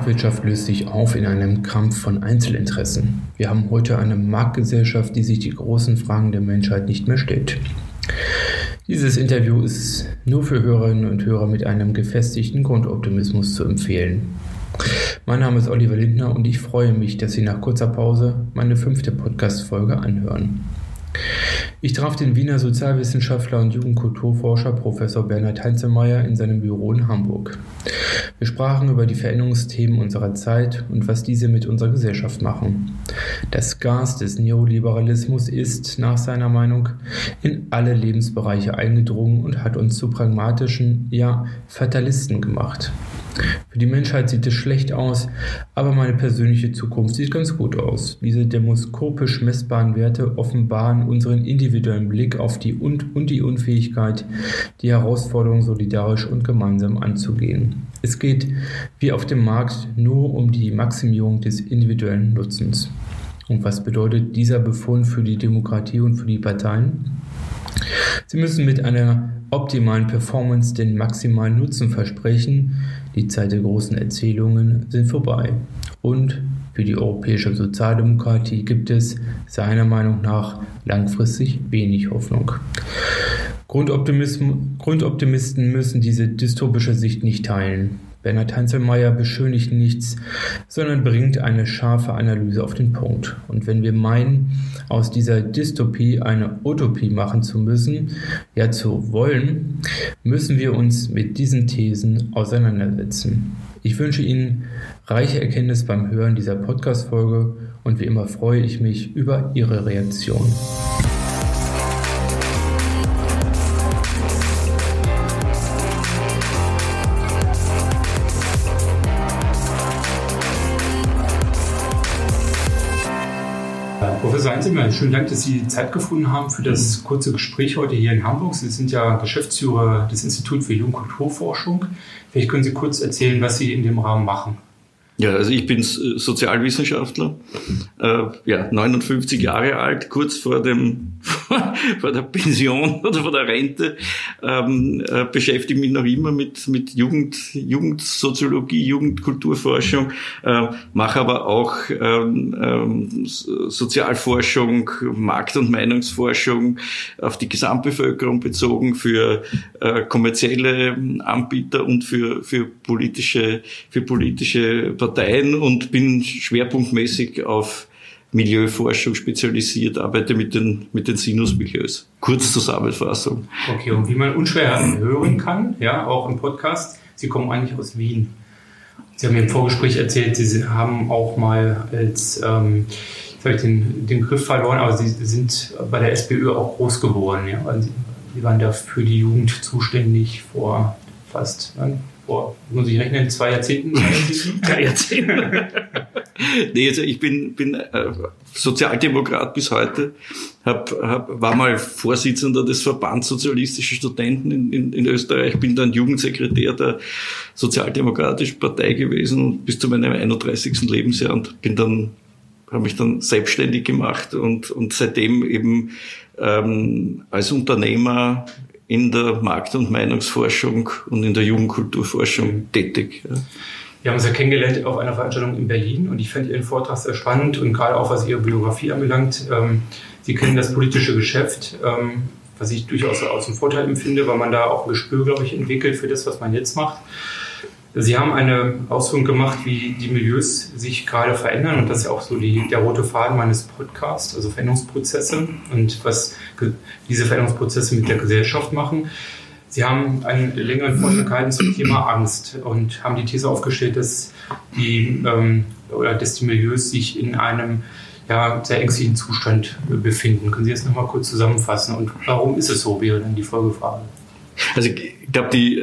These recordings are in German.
Marktwirtschaft löst sich auf in einem Krampf von Einzelinteressen. Wir haben heute eine Marktgesellschaft, die sich die großen Fragen der Menschheit nicht mehr stellt. Dieses Interview ist nur für Hörerinnen und Hörer mit einem gefestigten Grundoptimismus zu empfehlen. Mein Name ist Oliver Lindner und ich freue mich, dass Sie nach kurzer Pause meine fünfte Podcast-Folge anhören. Ich traf den Wiener Sozialwissenschaftler und Jugendkulturforscher Professor Bernhard Heinzelmeier in seinem Büro in Hamburg. Wir sprachen über die Veränderungsthemen unserer Zeit und was diese mit unserer Gesellschaft machen. Das Gas des Neoliberalismus ist, nach seiner Meinung, in alle Lebensbereiche eingedrungen und hat uns zu pragmatischen, ja, Fatalisten gemacht. Für die Menschheit sieht es schlecht aus, aber meine persönliche Zukunft sieht ganz gut aus. Diese demoskopisch messbaren Werte offenbaren unseren individuellen Blick auf die und, und die Unfähigkeit, die Herausforderung solidarisch und gemeinsam anzugehen. Es geht, wie auf dem Markt, nur um die Maximierung des individuellen Nutzens. Und was bedeutet dieser Befund für die Demokratie und für die Parteien? Sie müssen mit einer optimalen Performance den maximalen Nutzen versprechen, die Zeit der großen Erzählungen sind vorbei. Und für die europäische Sozialdemokratie gibt es seiner Meinung nach langfristig wenig Hoffnung. Grundoptimisten müssen diese dystopische Sicht nicht teilen. Bernhard Heinzelmeier beschönigt nichts, sondern bringt eine scharfe Analyse auf den Punkt. Und wenn wir meinen, aus dieser Dystopie eine Utopie machen zu müssen, ja zu wollen, müssen wir uns mit diesen Thesen auseinandersetzen. Ich wünsche Ihnen reiche Erkenntnis beim Hören dieser Podcast-Folge und wie immer freue ich mich über Ihre Reaktion. Einzelmann, schönen Dank, dass Sie Zeit gefunden haben für das kurze Gespräch heute hier in Hamburg. Sie sind ja Geschäftsführer des Instituts für Jugendkulturforschung. Vielleicht können Sie kurz erzählen, was Sie in dem Rahmen machen. Ja, also ich bin Sozialwissenschaftler, äh, ja, 59 Jahre alt, kurz vor dem vor der Pension oder vor der Rente, ähm, äh, beschäftige mich noch immer mit mit Jugend Jugendsoziologie, Jugendkulturforschung, äh, mache aber auch ähm, ähm, Sozialforschung, Markt- und Meinungsforschung auf die Gesamtbevölkerung bezogen für äh, kommerzielle Anbieter und für für politische für politische Parteien Parteien und bin schwerpunktmäßig auf Milieuforschung spezialisiert, arbeite mit den, mit den Sinusmilieus. Kurzzusammenfassung. Okay, und wie man unschwer hören kann, ja, auch im Podcast, Sie kommen eigentlich aus Wien. Sie haben mir im Vorgespräch erzählt, Sie haben auch mal als, ähm, ich habe den, den Griff verloren, aber Sie sind bei der SPÖ auch groß geworden. Ja? Sie, Sie waren da für die Jugend zuständig vor fast vor, muss ich rechnen, zwei Jahrzehnten? Drei Jahrzehnten. nee, also ich bin, bin äh, Sozialdemokrat bis heute, hab, hab, war mal Vorsitzender des Verbands Sozialistische Studenten in, in, in Österreich, bin dann Jugendsekretär der Sozialdemokratischen Partei gewesen bis zu meinem 31. Lebensjahr und bin dann habe mich dann selbstständig gemacht und, und seitdem eben ähm, als Unternehmer in der Markt- und Meinungsforschung und in der Jugendkulturforschung tätig. Ja. Wir haben uns ja kennengelernt auf einer Veranstaltung in Berlin und ich fand Ihren Vortrag sehr spannend und gerade auch was Ihre Biografie anbelangt. Ähm, Sie kennen das politische Geschäft, ähm, was ich durchaus als einen Vorteil empfinde, weil man da auch ein Gespür, glaube ich, entwickelt für das, was man jetzt macht. Sie haben eine Ausführung gemacht, wie die Milieus sich gerade verändern und das ist ja auch so die, der rote Faden meines Podcasts, also Veränderungsprozesse und was diese Veränderungsprozesse mit der Gesellschaft machen. Sie haben einen längeren Vortrag gehalten zum Thema Angst und haben die These aufgestellt, dass die, ähm, oder dass die Milieus sich in einem ja, sehr ängstlichen Zustand befinden. Können Sie das nochmal kurz zusammenfassen und warum ist es so, wäre dann die Folgefrage. Also ich glaube, die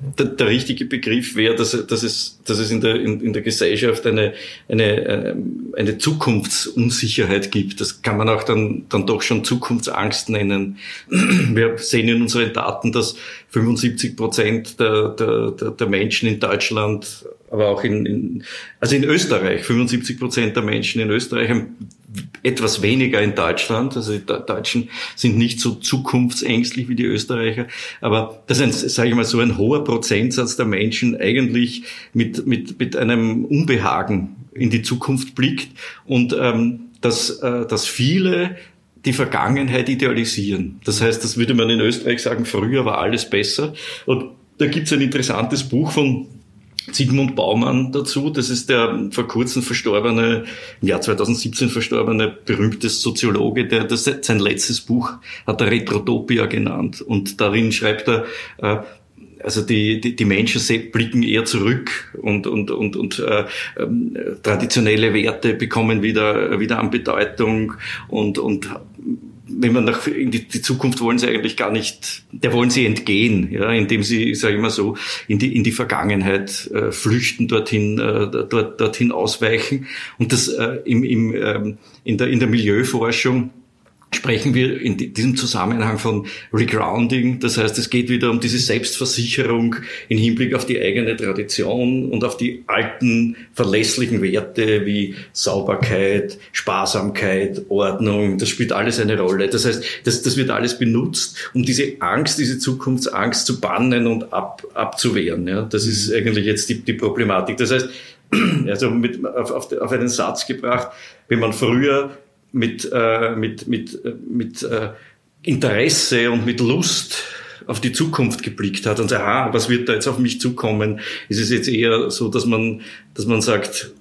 der, der richtige Begriff wäre, dass, dass, es, dass es in der, in, in der Gesellschaft eine, eine, äh, eine Zukunftsunsicherheit gibt. Das kann man auch dann, dann doch schon Zukunftsangst nennen. Wir sehen in unseren Daten, dass 75 Prozent der, der, der Menschen in Deutschland, aber auch in, in also in Österreich, 75 Prozent der Menschen in Österreich etwas weniger in Deutschland. Also die Deutschen sind nicht so zukunftsängstlich wie die Österreicher. Aber das ist, sage ich mal, so ein hoher Prozentsatz der Menschen eigentlich mit, mit, mit einem Unbehagen in die Zukunft blickt und ähm, dass, äh, dass viele die Vergangenheit idealisieren. Das heißt, das würde man in Österreich sagen, früher war alles besser. Und da gibt es ein interessantes Buch von Sigmund Baumann dazu. Das ist der vor kurzem verstorbene, im Jahr 2017 verstorbene berühmte Soziologe, der das, sein letztes Buch hat er Retrotopia genannt. Und darin schreibt er, äh, also die, die, die Menschen blicken eher zurück und, und, und, und äh, ähm, traditionelle Werte bekommen wieder, wieder an Bedeutung und, und wenn man nach in die, die, Zukunft wollen sie eigentlich gar nicht, der wollen sie entgehen, ja, indem sie, sage ich mal so, in die in die Vergangenheit äh, flüchten, dorthin äh, dort dorthin ausweichen. Und das äh, im, im ähm, in der in der Milieuforschung sprechen wir in diesem Zusammenhang von Regrounding. Das heißt, es geht wieder um diese Selbstversicherung im Hinblick auf die eigene Tradition und auf die alten verlässlichen Werte wie Sauberkeit, Sparsamkeit, Ordnung. Das spielt alles eine Rolle. Das heißt, das, das wird alles benutzt, um diese Angst, diese Zukunftsangst zu bannen und ab, abzuwehren. Ja, das ist eigentlich jetzt die, die Problematik. Das heißt, also mit, auf, auf, auf einen Satz gebracht, wenn man früher mit, äh, mit, mit, äh, mit äh, Interesse und mit Lust auf die Zukunft geblickt hat und sagt, aha, was wird da jetzt auf mich zukommen? Ist es jetzt eher so, dass man, dass man sagt,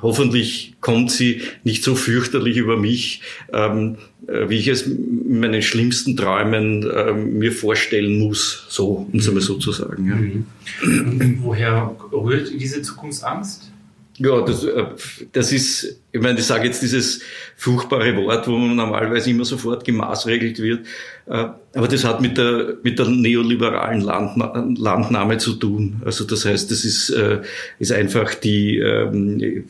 hoffentlich kommt sie nicht so fürchterlich über mich, ähm, äh, wie ich es in meinen schlimmsten Träumen äh, mir vorstellen muss, so, um es einmal so zu sagen. Ja. Mhm. Woher rührt diese Zukunftsangst? Ja, das, äh, das ist, ich meine, ich sage jetzt dieses furchtbare Wort, wo man normalerweise immer sofort gemaßregelt wird, äh, aber das hat mit der, mit der neoliberalen Landnahme zu tun. Also das heißt, das ist, äh, ist einfach die, ähm,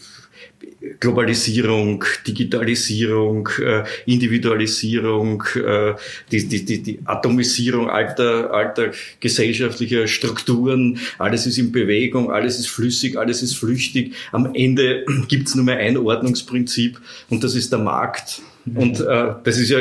Globalisierung, Digitalisierung, äh, Individualisierung, äh, die, die, die, die Atomisierung alter, alter gesellschaftlicher Strukturen, alles ist in Bewegung, alles ist flüssig, alles ist flüchtig. Am Ende gibt's nur mehr ein Ordnungsprinzip und das ist der Markt. Und äh, das ist ja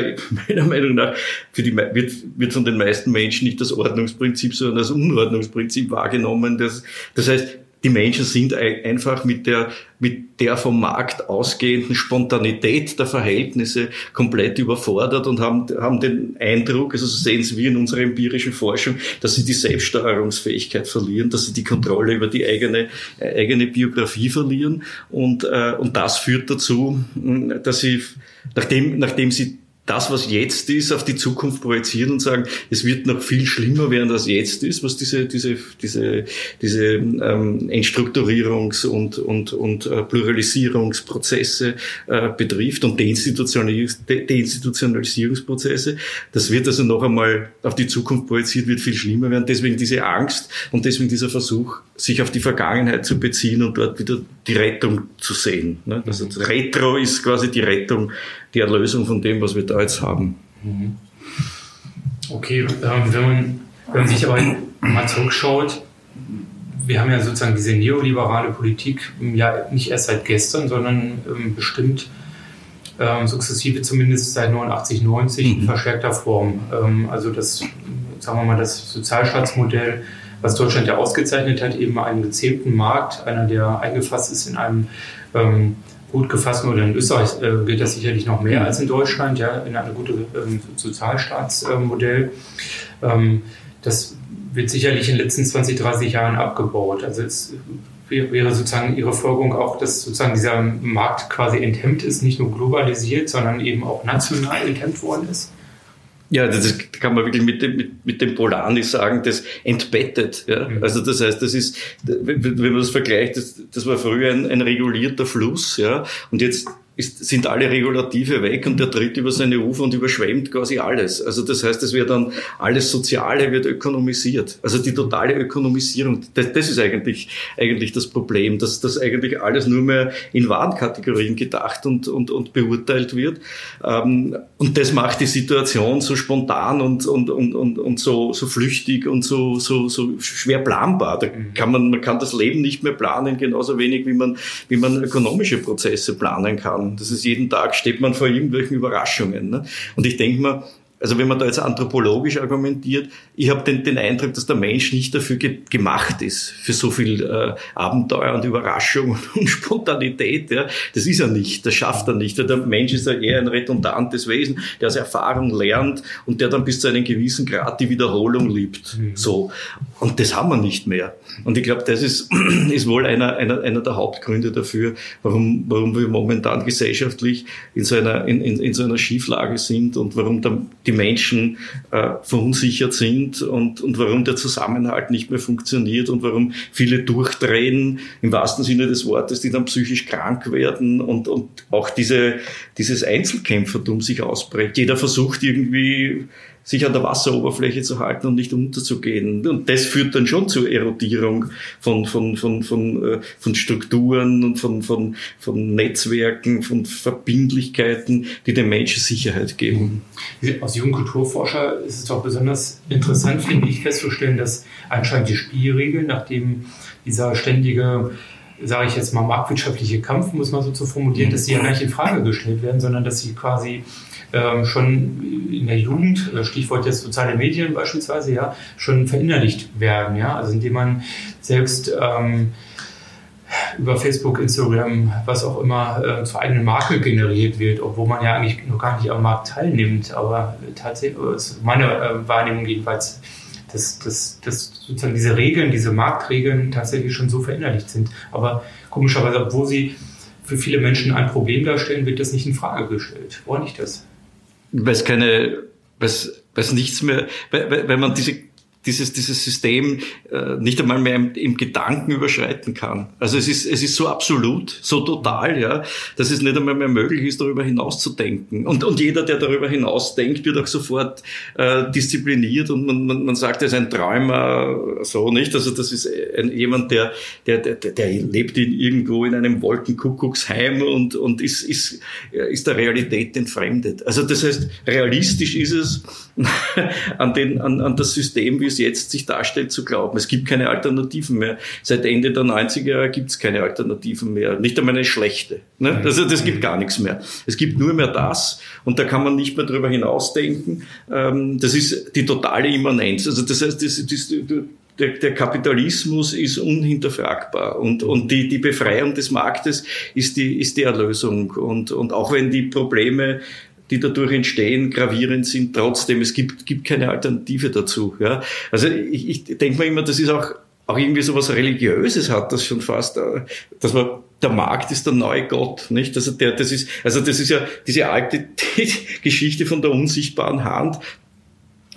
meiner Meinung nach für die wird, wird von den meisten Menschen nicht das Ordnungsprinzip, sondern das Unordnungsprinzip wahrgenommen. Das, das heißt, die Menschen sind einfach mit der, mit der vom Markt ausgehenden Spontanität der Verhältnisse komplett überfordert und haben, haben den Eindruck, also sehen Sie wir in unserer empirischen Forschung, dass sie die Selbststeuerungsfähigkeit verlieren, dass sie die Kontrolle über die eigene, eigene Biografie verlieren. Und, äh, und das führt dazu, dass sie, nachdem, nachdem sie das, was jetzt ist, auf die Zukunft projizieren und sagen, es wird noch viel schlimmer werden, als jetzt ist, was diese, diese, diese, diese ähm, Entstrukturierungs- und, und, und äh, Pluralisierungsprozesse äh, betrifft und Deinstitutionalis Deinstitutionalisierungsprozesse. Das wird also noch einmal auf die Zukunft projiziert, wird viel schlimmer werden. Deswegen diese Angst und deswegen dieser Versuch, sich auf die Vergangenheit zu beziehen und dort wieder die Rettung zu sehen. Ne? Also Retro ist quasi die Rettung die Erlösung von dem, was wir da jetzt haben. Mhm. Okay, ähm, wenn, man, wenn man sich aber mal zurückschaut, wir haben ja sozusagen diese neoliberale Politik ja nicht erst seit gestern, sondern ähm, bestimmt ähm, sukzessive zumindest seit 89, 90 in mhm. verstärkter Form. Ähm, also das, sagen wir mal, das Sozialstaatsmodell, was Deutschland ja ausgezeichnet hat, eben einen gezähmten Markt, einer, der eingefasst ist in einem ähm, gut gefasst, nur in Österreich äh, gilt das sicherlich noch mehr als in Deutschland, ja, in einem guten ähm, Sozialstaatsmodell. Ähm, das wird sicherlich in den letzten 20, 30 Jahren abgebaut. Also es wäre sozusagen Ihre Folgerung auch, dass sozusagen dieser Markt quasi enthemmt ist, nicht nur globalisiert, sondern eben auch national enthemmt worden ist? Ja, das kann man wirklich mit dem, mit, mit dem Polanis sagen, das entbettet. Ja? Mhm. Also das heißt, das ist, wenn man das vergleicht, das, das war früher ein, ein regulierter Fluss, ja, und jetzt ist, sind alle Regulative weg und der tritt über seine Ufer und überschwemmt quasi alles. Also das heißt, es wird dann alles Soziale wird ökonomisiert. Also die totale Ökonomisierung, das, das ist eigentlich, eigentlich das Problem, dass das eigentlich alles nur mehr in Warenkategorien gedacht und, und, und beurteilt wird. Ähm, und das macht die Situation so spontan und, und, und, und, und so, so flüchtig und so, so, so schwer planbar. Da kann man, man kann das Leben nicht mehr planen, genauso wenig wie man, wie man ökonomische Prozesse planen kann. Das ist jeden Tag steht man vor irgendwelchen Überraschungen. Ne? Und ich denke mal, also wenn man da jetzt anthropologisch argumentiert, ich habe den, den Eindruck, dass der Mensch nicht dafür ge gemacht ist, für so viel äh, Abenteuer und Überraschung und Spontanität. Ja. Das ist er nicht, das schafft er nicht. Der Mensch ist ja eher ein redundantes Wesen, der aus Erfahrung lernt und der dann bis zu einem gewissen Grad die Wiederholung liebt. Mhm. So. Und das haben wir nicht mehr. Und ich glaube, das ist, ist wohl einer, einer, einer der Hauptgründe dafür, warum, warum wir momentan gesellschaftlich in so einer, in, in, in so einer Schieflage sind und warum dann die Menschen äh, verunsichert sind und, und warum der Zusammenhalt nicht mehr funktioniert und warum viele durchdrehen, im wahrsten Sinne des Wortes, die dann psychisch krank werden und, und auch diese, dieses Einzelkämpfertum sich ausprägt. Jeder versucht irgendwie sich an der Wasseroberfläche zu halten und nicht unterzugehen. Und das führt dann schon zur Erodierung von, von, von, von, äh, von Strukturen und von, von, von Netzwerken, von Verbindlichkeiten, die dem Menschen Sicherheit geben. Aus Jugendkulturforscher ist es doch besonders interessant, finde ich, festzustellen, dass anscheinend die Spielregeln, nachdem dieser ständige sage ich jetzt mal, marktwirtschaftliche Kampf, muss man so zu formulieren, dass sie ja gar nicht in Frage gestellt werden, sondern dass sie quasi schon in der Jugend, äh, Stichwort jetzt soziale Medien beispielsweise, ja, schon verinnerlicht werden, ja, also indem man selbst ähm, über Facebook, Instagram, was auch immer, äh, zur eigenen Marke generiert wird, obwohl man ja eigentlich noch gar nicht am Markt teilnimmt. Aber tatsächlich, ist meine äh, Wahrnehmung jedenfalls, dass, dass, dass sozusagen diese Regeln, diese Marktregeln tatsächlich schon so verinnerlicht sind. Aber komischerweise, obwohl sie für viele Menschen ein Problem darstellen, wird das nicht in Frage gestellt. Woran nicht das? Weil es keine, weil es nichts mehr, weil man diese dieses, dieses System äh, nicht einmal mehr im, im, Gedanken überschreiten kann. Also es ist, es ist so absolut, so total, ja, dass es nicht einmal mehr möglich ist, darüber hinaus zu denken. Und, und jeder, der darüber hinaus denkt, wird auch sofort äh, diszipliniert und man, man, man sagt, er ist ein Träumer, so nicht. Also das ist ein, jemand, der, der, der, der lebt in, irgendwo in einem Wolkenkuckucksheim und, und ist, ist, ist der Realität entfremdet. Also das heißt, realistisch ist es an, den, an, an das System, wie es jetzt sich darstellt, zu glauben. Es gibt keine Alternativen mehr. Seit Ende der 90er Jahre gibt es keine Alternativen mehr. Nicht einmal eine schlechte. Ne? Also das gibt gar nichts mehr. Es gibt nur mehr das und da kann man nicht mehr drüber hinausdenken. Ähm, das ist die totale Immanenz. Also das heißt, das, das, der, der Kapitalismus ist unhinterfragbar und, und die, die Befreiung des Marktes ist die, ist die Erlösung. Und, und auch wenn die Probleme die dadurch entstehen, gravierend sind. Trotzdem, es gibt, gibt keine Alternative dazu. Ja? Also ich, ich denke mir immer, das ist auch, auch irgendwie so was Religiöses hat, das schon fast, äh, dass man der Markt ist der neue Gott, nicht? Also der, das ist, also das ist ja diese alte Geschichte von der unsichtbaren Hand,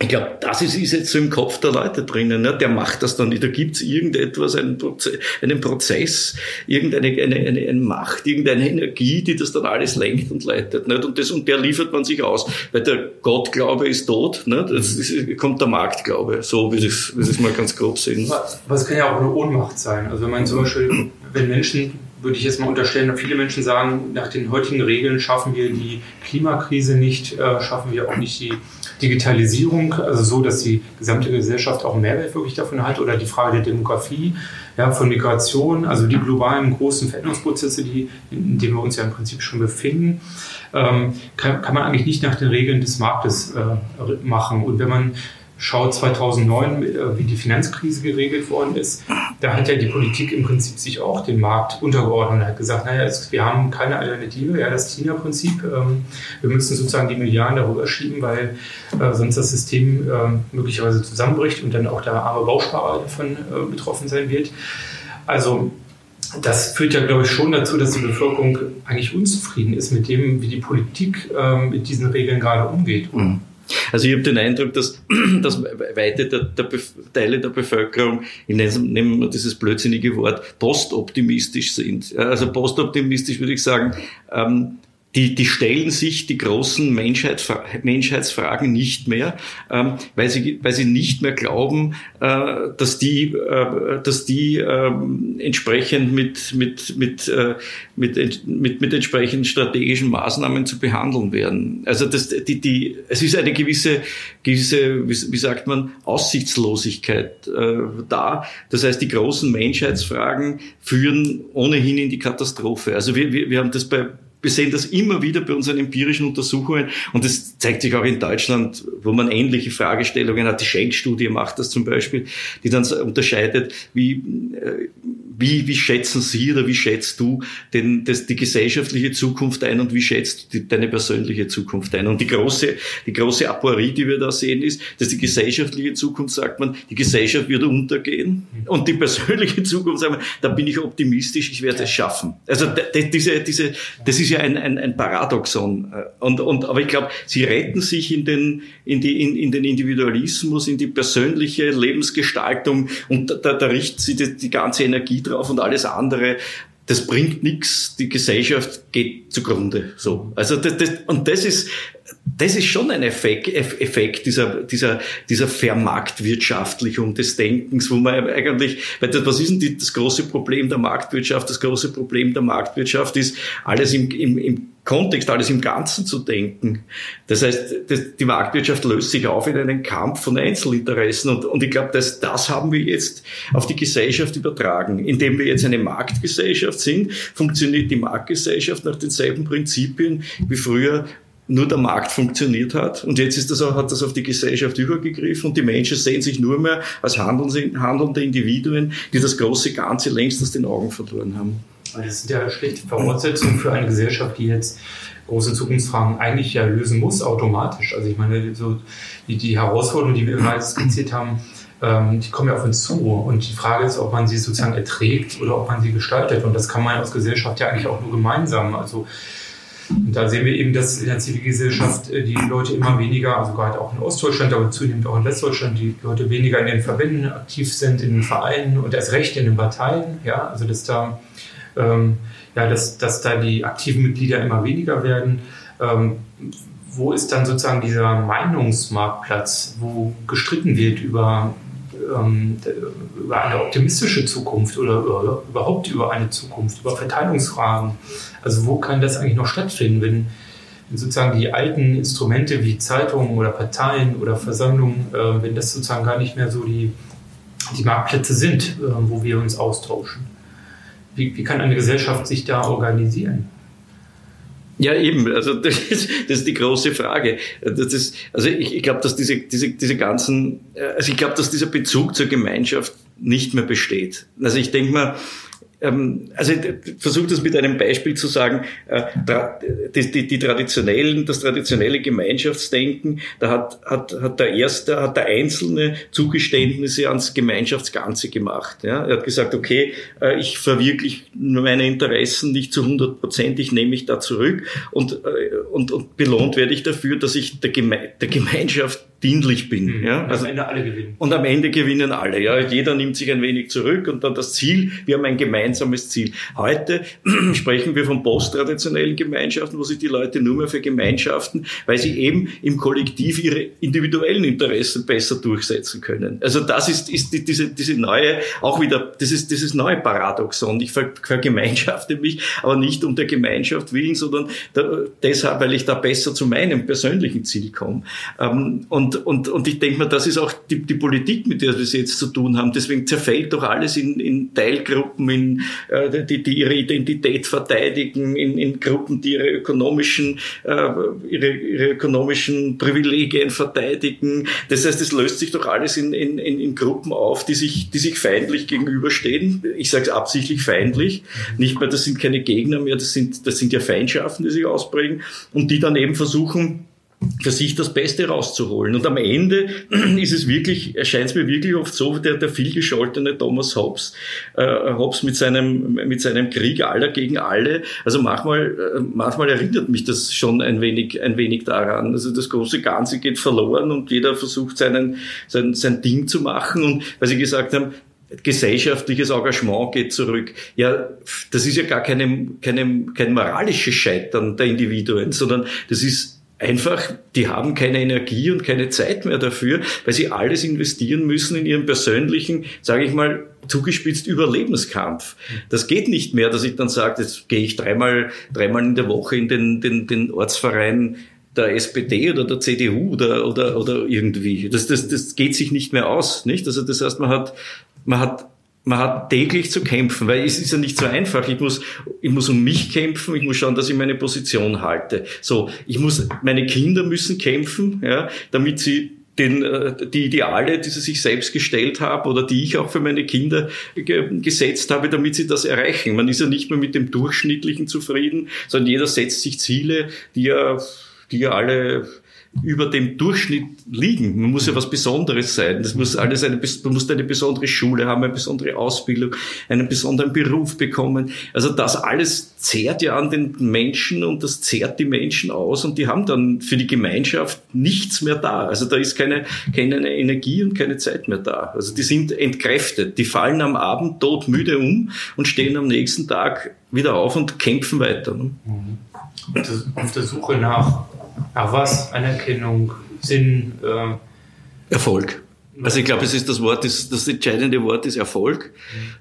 ich glaube, das ist, ist jetzt so im Kopf der Leute drinnen. Ne? Der macht das dann nicht. Da gibt's irgendetwas, einen, Proze einen Prozess, irgendeine eine, eine, eine Macht, irgendeine Energie, die das dann alles lenkt und leitet. Nicht? Und, das, und der liefert man sich aus. Weil der Gottglaube ist tot. Nicht? Das ist, kommt der Marktglaube. So das, wie das mal ganz grob sehen. Was kann ja auch eine Ohnmacht sein. Also wenn man zum Beispiel, wenn Menschen würde ich jetzt mal unterstellen, viele Menschen sagen, nach den heutigen Regeln schaffen wir die Klimakrise nicht, äh, schaffen wir auch nicht die Digitalisierung, also so, dass die gesamte Gesellschaft auch Mehrwert wirklich davon hat, oder die Frage der Demografie, ja, von Migration, also die globalen großen Veränderungsprozesse, die, in denen wir uns ja im Prinzip schon befinden, ähm, kann, kann man eigentlich nicht nach den Regeln des Marktes äh, machen. Und wenn man schaut 2009, äh, wie die Finanzkrise geregelt worden ist, da hat ja die Politik im Prinzip sich auch dem Markt untergeordnet und hat gesagt, naja, wir haben keine Alternative, ja, das Tina-Prinzip. Ähm, wir müssen sozusagen die Milliarden darüber schieben, weil äh, sonst das System ähm, möglicherweise zusammenbricht und dann auch der arme Bausparer davon äh, betroffen sein wird. Also das führt ja, glaube ich, schon dazu, dass die Bevölkerung eigentlich unzufrieden ist mit dem, wie die Politik ähm, mit diesen Regeln gerade umgeht. Mhm. Also ich habe den Eindruck, dass, dass weite der, der Teile der Bevölkerung, ich nenne mal dieses blödsinnige Wort, postoptimistisch sind. Also postoptimistisch würde ich sagen, ähm, die, die stellen sich die großen Menschheitsfra Menschheitsfragen nicht mehr, ähm, weil, sie, weil sie nicht mehr glauben, äh, dass die, äh, dass die äh, entsprechend mit, mit, mit, äh, mit, mit, mit entsprechenden strategischen Maßnahmen zu behandeln werden. Also das, die, die, es ist eine gewisse, gewisse wie, wie sagt man, Aussichtslosigkeit äh, da. Das heißt, die großen Menschheitsfragen führen ohnehin in die Katastrophe. Also wir, wir, wir haben das bei wir sehen das immer wieder bei unseren empirischen Untersuchungen und das zeigt sich auch in Deutschland, wo man ähnliche Fragestellungen hat. Die Schenk-Studie macht das zum Beispiel, die dann unterscheidet, wie, äh, wie, wie schätzen Sie oder wie schätzt du denn das, die gesellschaftliche Zukunft ein und wie schätzt du deine persönliche Zukunft ein? Und die große, die große Aporie, die wir da sehen, ist, dass die gesellschaftliche Zukunft, sagt man, die Gesellschaft wird untergehen und die persönliche Zukunft, sagt man, da bin ich optimistisch, ich werde es schaffen. Also diese, diese, das ist ja ein, ein, ein Paradoxon. Und, und, aber ich glaube, sie retten sich in den, in, die, in, in den Individualismus, in die persönliche Lebensgestaltung und da, da richten sie die, die ganze Energie drauf und alles andere das bringt nichts, die Gesellschaft geht zugrunde. So. Also das, das, und das ist, das ist schon ein Effekt, Effekt dieser, dieser, dieser Vermarktwirtschaftlichung des Denkens, wo man eigentlich, weil das, was ist denn die, das große Problem der Marktwirtschaft? Das große Problem der Marktwirtschaft ist, alles im, im, im Kontext, alles im Ganzen zu denken. Das heißt, das, die Marktwirtschaft löst sich auf in einen Kampf von Einzelinteressen. Und, und ich glaube, das, das haben wir jetzt auf die Gesellschaft übertragen. Indem wir jetzt eine Marktgesellschaft sind, funktioniert die Marktgesellschaft nach denselben Prinzipien wie früher nur der Markt funktioniert hat. Und jetzt ist das auch, hat das auf die Gesellschaft übergegriffen und die Menschen sehen sich nur mehr als handelnde Individuen, die das große Ganze längst aus den Augen verloren haben. Das sind ja schlechte Voraussetzungen für eine Gesellschaft, die jetzt große Zukunftsfragen eigentlich ja lösen muss, automatisch. Also ich meine, so die, die Herausforderungen, die wir immer skizziert haben, ähm, die kommen ja auf uns zu. Und die Frage ist, ob man sie sozusagen erträgt oder ob man sie gestaltet. Und das kann man als Gesellschaft ja eigentlich auch nur gemeinsam. Also und da sehen wir eben, dass in der Zivilgesellschaft äh, die Leute immer weniger, also gerade auch in Ostdeutschland, aber zunehmend auch in Westdeutschland, die Leute weniger in den Verbänden aktiv sind, in den Vereinen und erst recht in den Parteien. Ja, also dass da ähm, ja, dass, dass da die aktiven Mitglieder immer weniger werden. Ähm, wo ist dann sozusagen dieser Meinungsmarktplatz, wo gestritten wird über, ähm, über eine optimistische Zukunft oder über, überhaupt über eine Zukunft, über Verteilungsfragen? Also wo kann das eigentlich noch stattfinden, wenn, wenn sozusagen die alten Instrumente wie Zeitungen oder Parteien oder Versammlungen, äh, wenn das sozusagen gar nicht mehr so die, die Marktplätze sind, äh, wo wir uns austauschen? Wie, wie kann eine Gesellschaft sich da organisieren? Ja, eben. Also das ist, das ist die große Frage. Das ist, also ich, ich glaube, dass diese, diese, diese ganzen, also ich glaube, dass dieser Bezug zur Gemeinschaft nicht mehr besteht. Also ich denke mal, ähm, also versuche das mit einem Beispiel zu sagen, äh, die, die, die, traditionellen, das traditionelle Gemeinschaftsdenken, da hat, hat, hat der Erste, hat der Einzelne Zugeständnisse ans Gemeinschaftsganze gemacht. Ja? Er hat gesagt, okay, äh, ich verwirkliche meine Interessen nicht zu 100 Prozent, ich nehme mich da zurück und, äh, und, und belohnt werde ich dafür, dass ich der, Geme der Gemeinschaft dienlich bin. Mhm. Ja? Also, am Ende alle gewinnen. Und am Ende gewinnen alle. Ja? Jeder nimmt sich ein wenig zurück und dann das Ziel, wir haben ein gemeinsames Ziel. Heute sprechen wir von posttraditionellen Gemeinschaften, wo sich die Leute nur mehr für Gemeinschaften, weil sie eben im Kollektiv ihre individuellen Interessen besser durchsetzen können. Also das ist, ist die, diese, diese neue, auch wieder, das ist dieses neue Paradoxon. Ich vergemeinschafte mich, aber nicht um der Gemeinschaft willen, sondern da, deshalb, weil ich da besser zu meinem persönlichen Ziel komme. Ähm, und und, und, und ich denke mal, das ist auch die, die Politik, mit der wir es jetzt zu tun haben. Deswegen zerfällt doch alles in, in Teilgruppen, in, äh, die, die ihre Identität verteidigen, in, in Gruppen, die ihre ökonomischen, äh, ihre, ihre ökonomischen Privilegien verteidigen. Das heißt, es löst sich doch alles in, in, in, in Gruppen auf, die sich, die sich feindlich gegenüberstehen. Ich sage es absichtlich feindlich. Nicht mehr, das sind keine Gegner mehr, das sind, das sind ja Feindschaften, die sich ausprägen und die dann eben versuchen, für sich das Beste rauszuholen. Und am Ende ist es wirklich, erscheint es mir wirklich oft so, der, der vielgescholtene Thomas Hobbes, äh, Hobbes mit seinem, mit seinem Krieg aller gegen alle. Also manchmal, äh, manchmal erinnert mich das schon ein wenig, ein wenig daran. Also das große Ganze geht verloren und jeder versucht seinen, sein, sein Ding zu machen. Und weil Sie gesagt haben, gesellschaftliches Engagement geht zurück. Ja, das ist ja gar keine, keine, kein moralisches Scheitern der Individuen, sondern das ist einfach, die haben keine Energie und keine Zeit mehr dafür, weil sie alles investieren müssen in ihren persönlichen, sage ich mal, zugespitzt Überlebenskampf. Das geht nicht mehr, dass ich dann sage, jetzt gehe ich dreimal, dreimal in der Woche in den, den, den Ortsverein der SPD oder der CDU oder, oder, oder irgendwie. Das, das, das geht sich nicht mehr aus, nicht? Also das heißt, man hat, man hat man hat täglich zu kämpfen, weil es ist ja nicht so einfach. Ich muss, ich muss um mich kämpfen, ich muss schauen, dass ich meine Position halte. So, ich muss, meine Kinder müssen kämpfen, ja, damit sie den, äh, die Ideale, die sie sich selbst gestellt haben oder die ich auch für meine Kinder ge gesetzt habe, damit sie das erreichen. Man ist ja nicht mehr mit dem Durchschnittlichen zufrieden, sondern jeder setzt sich Ziele, die ja, die ja alle über dem Durchschnitt liegen. Man muss ja was Besonderes sein. Das muss alles eine, man muss eine besondere Schule haben, eine besondere Ausbildung, einen besonderen Beruf bekommen. Also das alles zehrt ja an den Menschen und das zehrt die Menschen aus und die haben dann für die Gemeinschaft nichts mehr da. Also da ist keine, keine Energie und keine Zeit mehr da. Also die sind entkräftet. Die fallen am Abend todmüde um und stehen am nächsten Tag wieder auf und kämpfen weiter. Ne? Auf der Suche nach Ach was? Anerkennung, Sinn. Äh Erfolg. Also ich glaube, es ist das Wort, das, das entscheidende Wort ist Erfolg.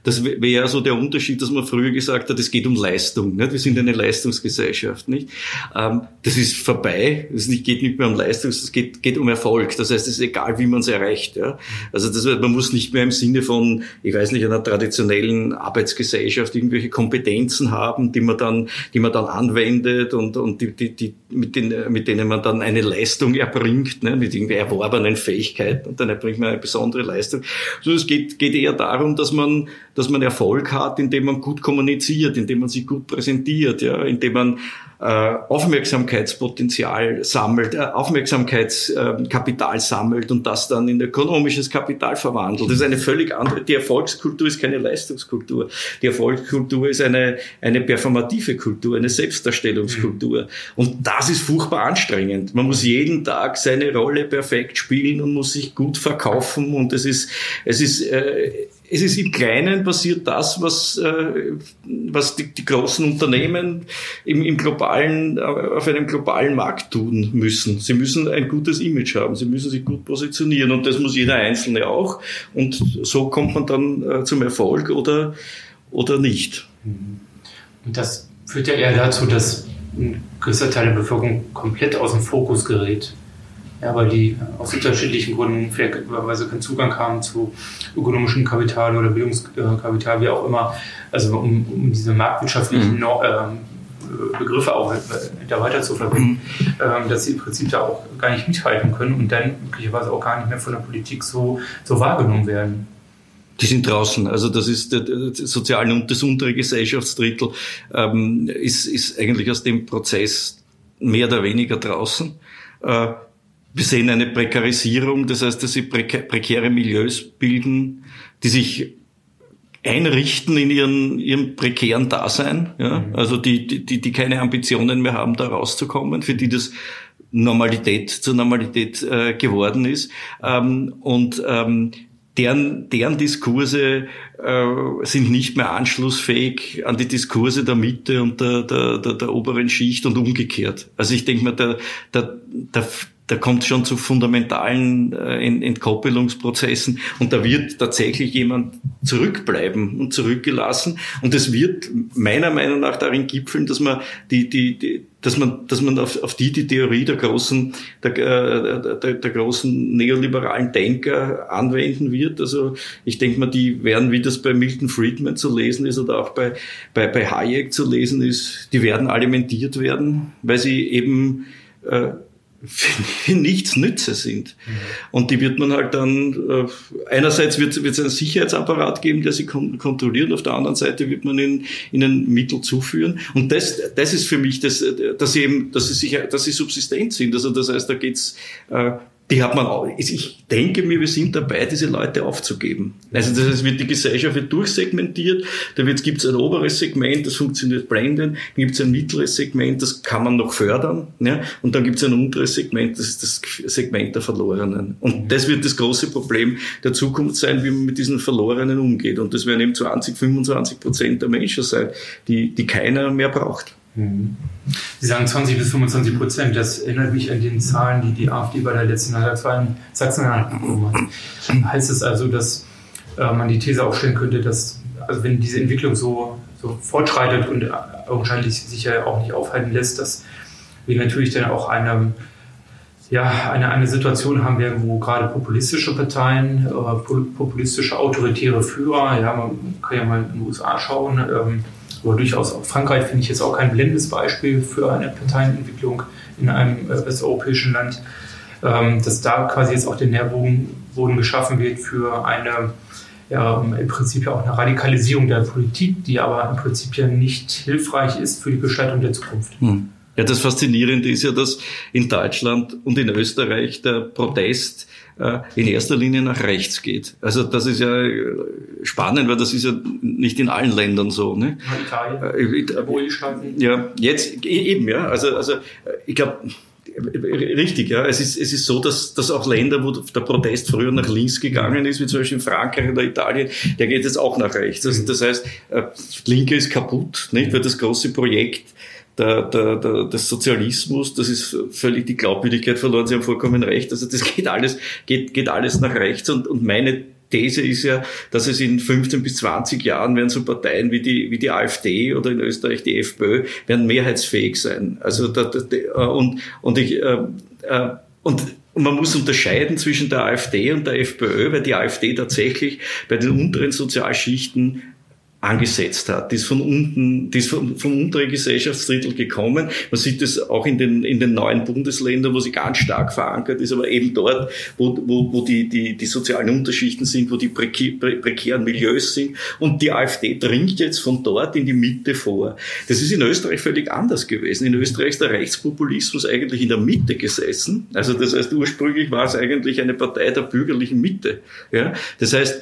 Das wäre ja so der Unterschied, dass man früher gesagt hat, es geht um Leistung. Nicht? Wir sind eine Leistungsgesellschaft. Nicht? Ähm, das ist vorbei. Es geht nicht mehr um Leistung, es geht, geht um Erfolg. Das heißt, es ist egal, wie man es erreicht. Ja? Also das, man muss nicht mehr im Sinne von, ich weiß nicht, einer traditionellen Arbeitsgesellschaft irgendwelche Kompetenzen haben, die man dann, die man dann anwendet und, und die, die, die, mit, den, mit denen man dann eine Leistung erbringt, ne? mit irgendwie erworbenen Fähigkeiten und dann erbringt man eine besondere Leistung. Also es geht, geht eher darum, dass man, dass man Erfolg hat, indem man gut kommuniziert, indem man sich gut präsentiert, ja, indem man Aufmerksamkeitspotenzial sammelt, äh, Aufmerksamkeitskapital äh, sammelt und das dann in ökonomisches Kapital verwandelt. Das ist eine völlig andere, die Erfolgskultur ist keine Leistungskultur. Die Erfolgskultur ist eine, eine performative Kultur, eine Selbstdarstellungskultur. Und das ist furchtbar anstrengend. Man muss jeden Tag seine Rolle perfekt spielen und muss sich gut verkaufen und es ist, es ist, äh, es ist im Kleinen passiert das, was, äh, was die, die großen Unternehmen im, im globalen, äh, auf einem globalen Markt tun müssen. Sie müssen ein gutes Image haben, sie müssen sich gut positionieren und das muss jeder Einzelne auch. Und so kommt man dann äh, zum Erfolg oder, oder nicht. Und das führt ja eher dazu, dass ein gewisser Teil der Bevölkerung komplett aus dem Fokus gerät ja, weil die aus unterschiedlichen Gründen fairerweise keinen Zugang haben zu ökonomischem Kapital oder Bildungskapital, wie auch immer. Also um, um diese marktwirtschaftlichen mhm. äh, Begriffe auch da weiter zu verwenden, mhm. äh, dass sie im Prinzip da auch gar nicht mithalten können und dann möglicherweise auch gar nicht mehr von der Politik so, so wahrgenommen werden. Die sind draußen. Also das ist das soziale und das untere Gesellschaftsdrittel ähm, ist, ist eigentlich aus dem Prozess mehr oder weniger draußen. Äh, wir sehen eine Prekarisierung, das heißt, dass sie prekäre Milieus bilden, die sich einrichten in ihren, ihrem prekären Dasein, ja? Mhm. also die, die, die keine Ambitionen mehr haben, da rauszukommen, für die das Normalität zur Normalität äh, geworden ist. Ähm, und ähm, deren, deren Diskurse äh, sind nicht mehr anschlussfähig an die Diskurse der Mitte und der, der, der, der oberen Schicht und umgekehrt. Also ich denke mal, der, der, der da kommt schon zu fundamentalen äh, Entkoppelungsprozessen und da wird tatsächlich jemand zurückbleiben und zurückgelassen und es wird meiner Meinung nach darin gipfeln, dass man die, die, die dass man, dass man auf, auf die die Theorie der großen, der, äh, der, der großen neoliberalen Denker anwenden wird. Also ich denke mal, die werden, wie das bei Milton Friedman zu lesen ist oder auch bei, bei, bei Hayek zu lesen ist, die werden alimentiert werden, weil sie eben äh, für nichts Nütze sind. Mhm. Und die wird man halt dann, äh, einerseits wird, es einen Sicherheitsapparat geben, der sie kon kontrolliert, auf der anderen Seite wird man ihnen, ihnen Mittel zuführen. Und das, das ist für mich, das, dass sie eben, dass sie sicher, dass sie subsistent sind. Also das heißt, da geht's äh, die hat man auch. Ich denke mir, wir sind dabei, diese Leute aufzugeben. Also das heißt, wird die Gesellschaft wird durchsegmentiert, da gibt es ein oberes Segment, das funktioniert blendend, dann gibt es ein mittleres Segment, das kann man noch fördern, ja? und dann gibt es ein unteres Segment, das ist das Segment der Verlorenen. Und das wird das große Problem der Zukunft sein, wie man mit diesen Verlorenen umgeht. Und das werden eben 20, 25 Prozent der Menschen sein, die, die keiner mehr braucht. Sie sagen 20 bis 25 Prozent. Das erinnert mich an die Zahlen, die die AfD bei der letzten Landtagswahl in Sachsen-Anhalt bekommen hat. Heißt es also, dass äh, man die These aufstellen könnte, dass, also wenn diese Entwicklung so, so fortschreitet und augenscheinlich sich ja auch nicht aufhalten lässt, dass wir natürlich dann auch eine ja, eine, eine Situation haben wir, wo gerade populistische Parteien, äh, populistische autoritäre Führer, ja, man kann ja mal in den USA schauen, ähm, aber durchaus auch Frankreich finde ich jetzt auch kein blindes Beispiel für eine Parteienentwicklung in einem äh, westeuropäischen Land, ähm, dass da quasi jetzt auch der Nährboden geschaffen wird für eine ja, im Prinzip ja auch eine Radikalisierung der Politik, die aber im Prinzip ja nicht hilfreich ist für die Gestaltung der Zukunft. Hm. Ja, das Faszinierende ist ja, dass in Deutschland und in Österreich der Protest äh, in erster Linie nach rechts geht. Also das ist ja äh, spannend, weil das ist ja nicht in allen Ländern so. Ne? Italien, äh, ja, jetzt e-, eben, ja. Also, also ich glaube, Richtig, ja. Es ist, es ist so, dass, dass auch Länder, wo der Protest früher nach links gegangen ist, wie zum Beispiel in Frankreich oder Italien, der geht jetzt auch nach rechts. Also, das heißt, Linke ist kaputt, nicht? Weil das große Projekt der, der, der, des Sozialismus, das ist völlig die Glaubwürdigkeit verloren. Sie haben vollkommen recht. Also das geht alles, geht, geht alles nach rechts. Und, und meine These ist ja, dass es in 15 bis 20 Jahren werden so Parteien wie die, wie die AfD oder in Österreich die FPÖ werden mehrheitsfähig sein. Also da, da, äh, und, und ich, äh, äh, und man muss unterscheiden zwischen der AfD und der FPÖ, weil die AfD tatsächlich bei den unteren Sozialschichten angesetzt hat. Die ist von unten, die ist vom, vom unteren Gesellschaftsdrittel gekommen. Man sieht es auch in den, in den neuen Bundesländern, wo sie ganz stark verankert ist, aber eben dort, wo, wo, wo die, die, die sozialen Unterschichten sind, wo die prekären Milieus sind. Und die AfD dringt jetzt von dort in die Mitte vor. Das ist in Österreich völlig anders gewesen. In Österreich ist der Rechtspopulismus eigentlich in der Mitte gesessen. Also das heißt, ursprünglich war es eigentlich eine Partei der bürgerlichen Mitte. Ja? Das heißt,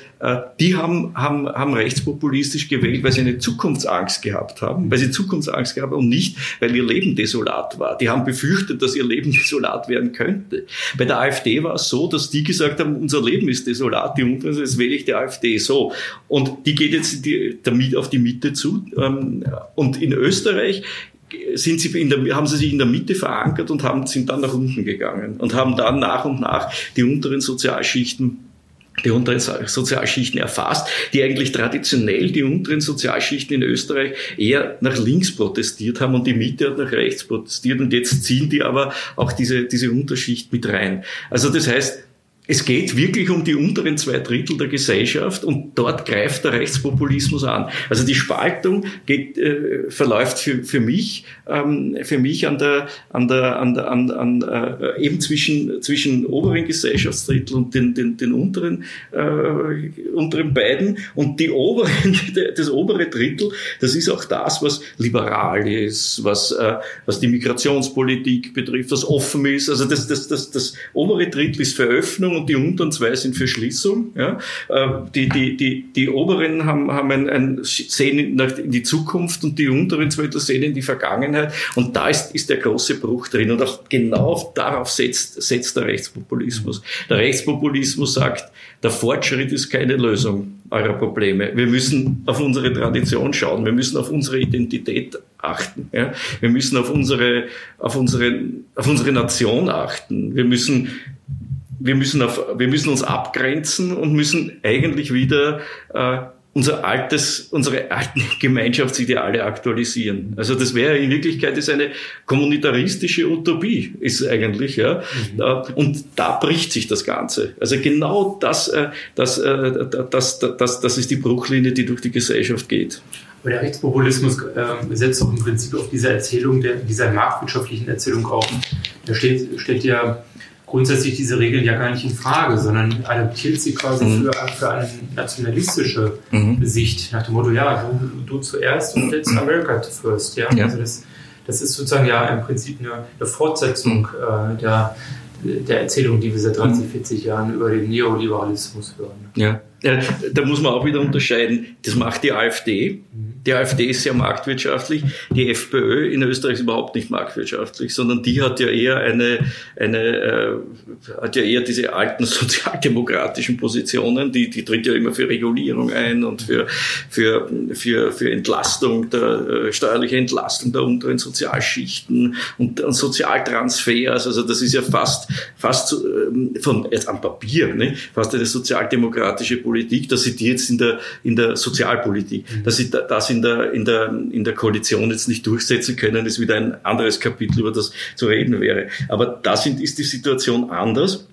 die haben, haben, haben rechtspopulistisch gewählt, weil sie eine Zukunftsangst gehabt haben, weil sie Zukunftsangst gehabt haben und nicht, weil ihr Leben desolat war. Die haben befürchtet, dass ihr Leben desolat werden könnte. Bei der AfD war es so, dass die gesagt haben, unser Leben ist desolat, die Unteren, jetzt wähle ich die AfD so. Und die geht jetzt die, damit auf die Mitte zu. Ähm, und in Österreich sind sie in der, haben sie sich in der Mitte verankert und haben, sind dann nach unten gegangen und haben dann nach und nach die unteren Sozialschichten die unteren Sozialschichten erfasst, die eigentlich traditionell die unteren Sozialschichten in Österreich eher nach links protestiert haben und die Mitte hat nach rechts protestiert und jetzt ziehen die aber auch diese, diese Unterschicht mit rein. Also das heißt, es geht wirklich um die unteren zwei Drittel der Gesellschaft und dort greift der Rechtspopulismus an. Also die Spaltung geht, äh, verläuft für, für mich, ähm, für mich an der, an der, an der, an, an äh, eben zwischen, zwischen oberen Gesellschaftsdrittel und den, den, den unteren, äh, unteren beiden. Und die oberen, das obere Drittel, das ist auch das, was liberal ist, was, äh, was die Migrationspolitik betrifft, was offen ist. Also das, das, das, das obere Drittel ist für Öffnung und die unteren zwei sind für Schließung. Ja. Äh, die, die, die, die oberen haben, haben ein, ein sehen in die Zukunft und die unteren zwei sehen in die Vergangenheit. Und da ist, ist der große Bruch drin. Und auch genau darauf setzt, setzt der Rechtspopulismus. Der Rechtspopulismus sagt, der Fortschritt ist keine Lösung eurer Probleme. Wir müssen auf unsere Tradition schauen. Wir müssen auf unsere Identität achten. Ja? Wir müssen auf unsere, auf unsere, auf unsere Nation achten. Wir müssen wir müssen, auf, wir müssen uns abgrenzen und müssen eigentlich wieder äh, unser altes, unsere alten Gemeinschaftsideale aktualisieren. Also das wäre in Wirklichkeit ist eine kommunitaristische Utopie, ist eigentlich, ja. Mhm. Äh, und da bricht sich das Ganze. Also genau das, äh, das, äh, das, das, das, das ist die Bruchlinie, die durch die Gesellschaft geht. Aber der Rechtspopulismus äh, setzt doch im Prinzip auf diese Erzählung, der, dieser marktwirtschaftlichen Erzählung auch. Da steht, steht ja grundsätzlich diese Regeln ja gar nicht in Frage, sondern adaptiert sie quasi mhm. für, für eine nationalistische mhm. Sicht nach dem Motto, ja, du, du zuerst und jetzt America first. Ja? ja? Also das, das ist sozusagen ja im Prinzip eine, eine Fortsetzung mhm. äh, der, der Erzählung, die wir seit 30, 40 mhm. Jahren über den Neoliberalismus hören. Ja. ja, da muss man auch wieder unterscheiden. Das macht die AfD. Mhm. Die AfD ist sehr marktwirtschaftlich. Die FPÖ in Österreich ist überhaupt nicht marktwirtschaftlich, sondern die hat ja eher eine, eine äh, hat ja eher diese alten sozialdemokratischen Positionen. Die, die tritt ja immer für Regulierung ein und für, für, für, für Entlastung der, äh, steuerliche Entlastung der unteren Sozialschichten und, und Sozialtransfers. Also das ist ja fast, fast äh, von, jetzt am Papier, ne, fast eine sozialdemokratische Politik. dass sie die jetzt in der, in der Sozialpolitik. Mhm. dass sie da, da sind in der, in der, in der Koalition jetzt nicht durchsetzen können, ist wieder ein anderes Kapitel, über das zu reden wäre. Aber da sind, ist die Situation anders.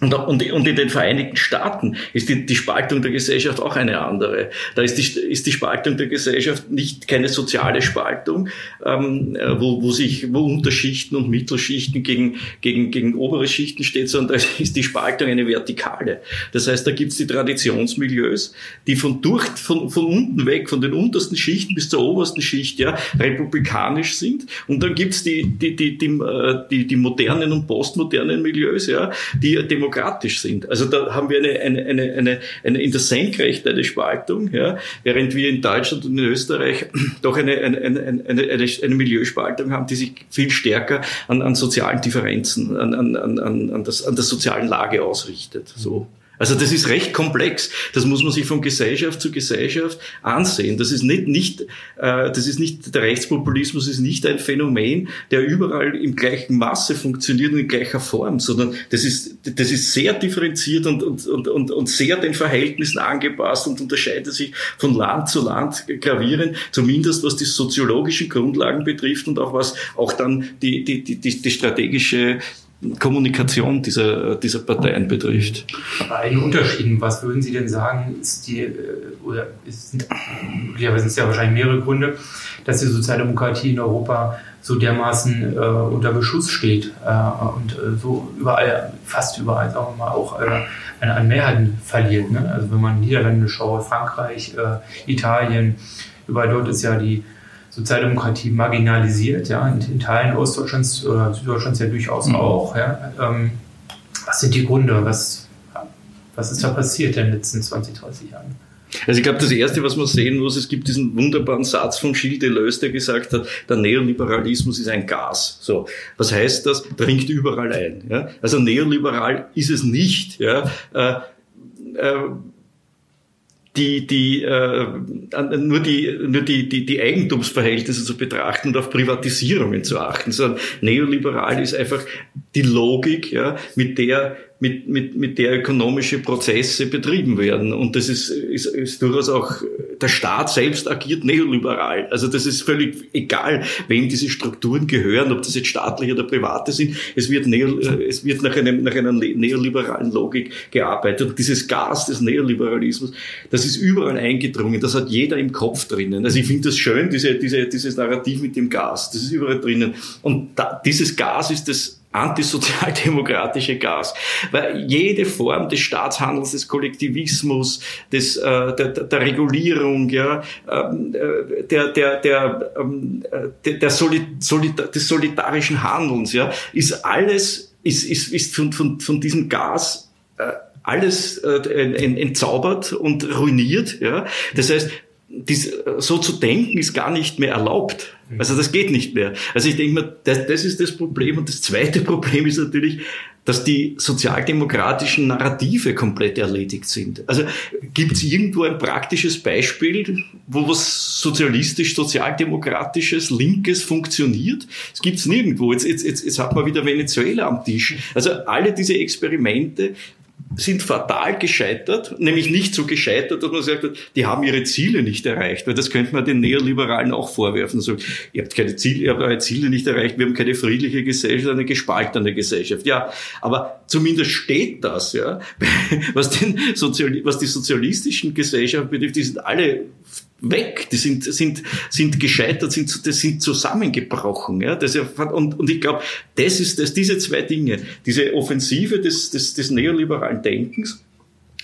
Und, und, und in den Vereinigten Staaten ist die, die Spaltung der Gesellschaft auch eine andere. Da ist die, ist die Spaltung der Gesellschaft nicht keine soziale Spaltung, ähm, äh, wo, wo sich wo Unterschichten und Mittelschichten gegen, gegen, gegen obere Schichten steht, sondern da ist die Spaltung eine vertikale. Das heißt, da gibt's die Traditionsmilieus, die von durch von, von unten weg, von den untersten Schichten bis zur obersten Schicht, ja, republikanisch sind. Und dann gibt's die, die, die, die, äh, die, die modernen und postmodernen Milieus, ja, die demokratisch sind. Also da haben wir eine, eine, eine, eine, eine in der Senkrechte eine Spaltung, ja, während wir in Deutschland und in Österreich doch eine, eine, eine, eine, eine, Milieuspaltung haben, die sich viel stärker an, an sozialen Differenzen, an, an, an, an, das, an der sozialen Lage ausrichtet. So. Also das ist recht komplex. Das muss man sich von Gesellschaft zu Gesellschaft ansehen. Das ist nicht, nicht, äh, das ist nicht, der Rechtspopulismus ist nicht ein Phänomen, der überall im gleichen Masse funktioniert und in gleicher Form, sondern das ist, das ist sehr differenziert und, und, und, und, und sehr den Verhältnissen angepasst und unterscheidet sich von Land zu Land gravierend, zumindest was die soziologischen Grundlagen betrifft und auch was auch dann die, die, die, die strategische Kommunikation dieser, dieser Parteien betrifft. Bei allen Unterschieden, was würden Sie denn sagen, ist die, äh, oder sind, möglicherweise sind es ja wahrscheinlich mehrere Gründe, dass die Sozialdemokratie in Europa so dermaßen äh, unter Beschuss steht äh, und äh, so überall, fast überall, sagen wir mal, auch äh, eine Mehrheiten verliert. Ne? Also wenn man Niederlande schaut, Frankreich, äh, Italien, überall dort ist ja die Sozialdemokratie marginalisiert, ja, in, in Teilen Ostdeutschlands oder Süddeutschlands ja durchaus mhm. auch. Ja. Ähm, was sind die Gründe? Was, was ist da passiert in den letzten 20, 30 Jahren? Also ich glaube, das Erste, was man sehen muss, es gibt diesen wunderbaren Satz von Gilles Deleuze, der gesagt hat, der Neoliberalismus ist ein Gas. So, was heißt das? Dringt überall ein. Ja? Also neoliberal ist es nicht. Ja? Äh, äh, die, die, äh, nur, die, nur die, die, die Eigentumsverhältnisse zu betrachten und auf Privatisierungen zu achten, sondern neoliberal ist einfach die Logik, ja, mit der mit, mit, mit der ökonomische Prozesse betrieben werden. Und das ist, ist, ist durchaus auch, der Staat selbst agiert neoliberal. Also das ist völlig egal, wem diese Strukturen gehören, ob das jetzt staatliche oder private sind. Es wird, neo, äh, es wird nach, einem, nach einer neoliberalen Logik gearbeitet. Und dieses Gas des Neoliberalismus, das ist überall eingedrungen. Das hat jeder im Kopf drinnen. Also ich finde das schön, diese, diese, dieses Narrativ mit dem Gas. Das ist überall drinnen. Und da, dieses Gas ist das antisozialdemokratische Gas. Weil jede Form des Staatshandels, des Kollektivismus, des, äh, der, der Regulierung, ja, ähm, äh, der, der, der, ähm, äh, der, der Solid, Solid, des solidarischen Handelns, ja, ist alles, ist, ist, ist von, von, von diesem Gas äh, alles äh, entzaubert und ruiniert. Ja. Das heißt, dies, so zu denken ist gar nicht mehr erlaubt. Also das geht nicht mehr. Also ich denke mir, das, das ist das Problem. Und das zweite Problem ist natürlich, dass die sozialdemokratischen Narrative komplett erledigt sind. Also gibt es irgendwo ein praktisches Beispiel, wo was sozialistisch, sozialdemokratisches, linkes funktioniert? Das gibt es nirgendwo. Jetzt, jetzt, jetzt, jetzt hat man wieder Venezuela am Tisch. Also alle diese Experimente sind fatal gescheitert, nämlich nicht so gescheitert, dass man sagt, die haben ihre Ziele nicht erreicht, weil das könnte man den Neoliberalen auch vorwerfen. So, ihr habt keine Ziele, ihr habt eure Ziele nicht erreicht, wir haben keine friedliche Gesellschaft, eine gespaltene Gesellschaft. Ja, aber zumindest steht das, ja. Was den Sozial was die sozialistischen Gesellschaften betrifft, die sind alle weg, die sind, sind, sind gescheitert, sind, sind zusammengebrochen. Ja? Das, und, und ich glaube, das ist das, diese zwei Dinge, diese Offensive des, des, des neoliberalen Denkens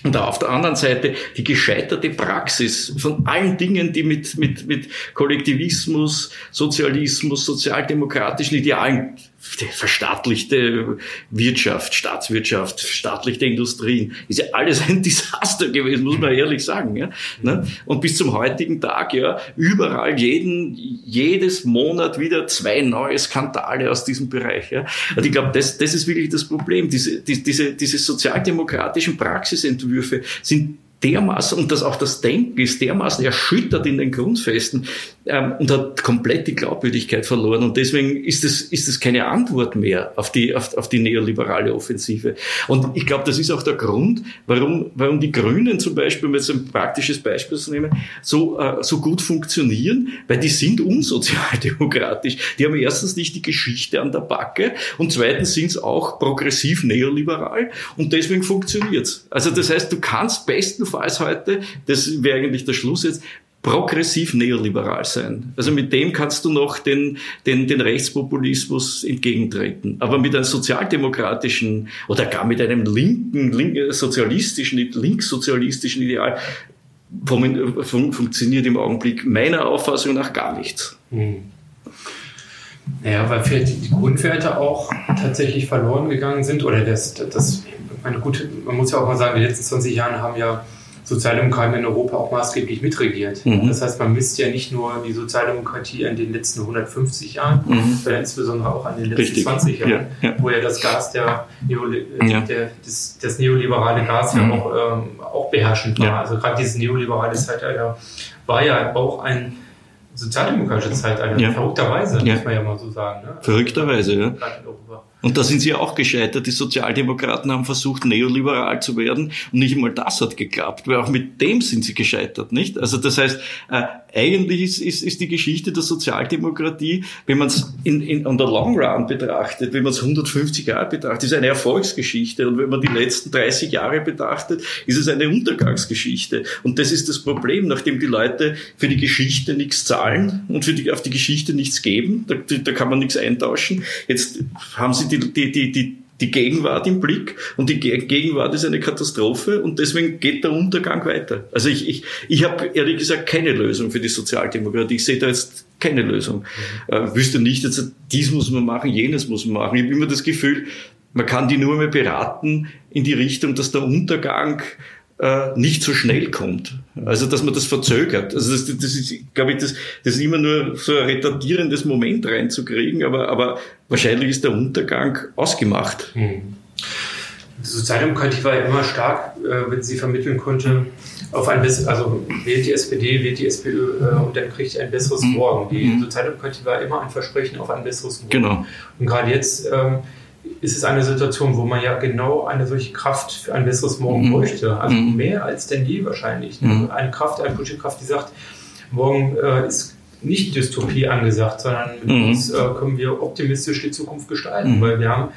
und auf der anderen Seite die gescheiterte Praxis von allen Dingen, die mit, mit, mit Kollektivismus, Sozialismus, sozialdemokratischen Idealen verstaatlichte Wirtschaft, Staatswirtschaft, verstaatlichte Industrien, ist ja alles ein Desaster gewesen, muss man ehrlich sagen. Ja? Ne? Und bis zum heutigen Tag, ja, überall jeden, jedes Monat wieder zwei neue Skandale aus diesem Bereich. Ja? Und ich glaube, das, das ist wirklich das Problem. Diese, die, diese, diese sozialdemokratischen Praxisentwürfe sind dermaßen, und das auch das Denken ist dermaßen erschüttert in den Grundfesten, ähm, und hat komplett die Glaubwürdigkeit verloren. Und deswegen ist es, ist es keine Antwort mehr auf die, auf, auf die neoliberale Offensive. Und ich glaube, das ist auch der Grund, warum, warum die Grünen zum Beispiel, um jetzt ein praktisches Beispiel zu nehmen, so, äh, so gut funktionieren, weil die sind unsozialdemokratisch. Die haben erstens nicht die Geschichte an der Backe und zweitens sind es auch progressiv neoliberal und deswegen funktioniert's. Also das heißt, du kannst bestenfalls heute, das wäre eigentlich der Schluss jetzt, progressiv neoliberal sein. Also mit dem kannst du noch den, den, den Rechtspopulismus entgegentreten. Aber mit einem sozialdemokratischen oder gar mit einem linken, link, sozialistischen, linkssozialistischen Ideal fun funktioniert im Augenblick meiner Auffassung nach gar nichts. Hm. Naja, weil vielleicht die Grundwerte auch tatsächlich verloren gegangen sind oder das, das meine, gut, man muss ja auch mal sagen, die letzten 20 Jahre haben ja Sozialdemokraten in Europa auch maßgeblich mitregiert. Mhm. Das heißt, man misst ja nicht nur die Sozialdemokratie an den letzten 150 Jahren, mhm. sondern insbesondere auch an den letzten Richtig. 20 Jahren, ja, ja. wo ja das Gas der, Neoli ja. der das, das, neoliberale Gas ja mhm. auch, ähm, auch beherrschend war. Also gerade dieses neoliberale Zeitalter war ja auch ein sozialdemokratisches Zeitalter, verrückterweise, muss man ja mal so sagen. Ne? Verrückterweise, ja. Und da sind sie auch gescheitert. Die Sozialdemokraten haben versucht, neoliberal zu werden und nicht einmal das hat geklappt, weil auch mit dem sind sie gescheitert, nicht? Also das heißt, äh, eigentlich ist, ist, ist die Geschichte der Sozialdemokratie, wenn man es in, in, on the long run betrachtet, wenn man es 150 Jahre betrachtet, ist eine Erfolgsgeschichte. Und wenn man die letzten 30 Jahre betrachtet, ist es eine Untergangsgeschichte. Und das ist das Problem, nachdem die Leute für die Geschichte nichts zahlen und für die, auf die Geschichte nichts geben, da, da kann man nichts eintauschen. Jetzt haben sie die, die, die, die die Gegenwart im Blick und die Gegenwart ist eine Katastrophe und deswegen geht der Untergang weiter. Also ich, ich, ich habe ehrlich gesagt keine Lösung für die Sozialdemokratie. Ich sehe da jetzt keine Lösung. Mhm. Äh, wüsste nicht, jetzt, dies muss man machen, jenes muss man machen. Ich habe immer das Gefühl, man kann die nur mehr beraten in die Richtung, dass der Untergang äh, nicht so schnell kommt. Also dass man das verzögert. Also das, das ist, glaube ich, das, das ist immer nur so ein retardierendes Moment reinzukriegen, aber, aber wahrscheinlich ist der Untergang ausgemacht. Hm. Die Sozialdemokratie war ja immer stark, äh, wenn sie vermitteln konnte, auf ein besseres, also wählt die SPD, wählt die SPÖ äh, und dann kriegt ihr ein besseres hm. Morgen. Die hm. Sozialdemokratie war immer ein Versprechen auf ein besseres Morgen. Genau. Und gerade jetzt ähm, ist es eine Situation, wo man ja genau eine solche Kraft für ein besseres Morgen mhm. bräuchte. Also mhm. mehr als denn je wahrscheinlich. Ne? Mhm. Eine Kraft, eine politische Kraft, die sagt, morgen äh, ist nicht Dystopie angesagt, sondern mit mhm. uns äh, können wir optimistisch die Zukunft gestalten, mhm. weil wir haben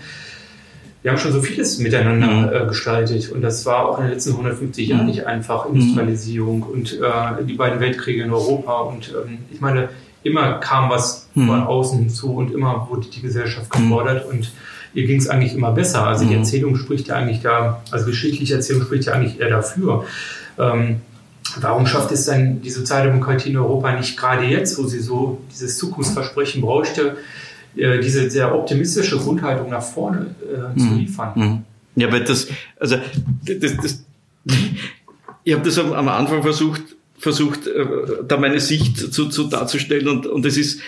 wir haben schon so vieles miteinander mhm. äh, gestaltet und das war auch in den letzten 150 Jahren nicht einfach. Industrialisierung und äh, die beiden Weltkriege in Europa und ähm, ich meine, immer kam was von außen hinzu und immer wurde die Gesellschaft gefordert und ihr ging es eigentlich immer besser. Also die mhm. Erzählung spricht ja eigentlich da, also geschichtliche Erzählung spricht ja eigentlich eher dafür. Ähm, warum schafft es dann die Sozialdemokratie in Europa nicht gerade jetzt, wo sie so dieses Zukunftsversprechen bräuchte, äh, diese sehr optimistische Grundhaltung nach vorne äh, zu mhm. liefern? Mhm. Ja, weil das, also das, das, ich habe das am Anfang versucht, versucht, äh, da meine Sicht zu, zu darzustellen und, und es ist,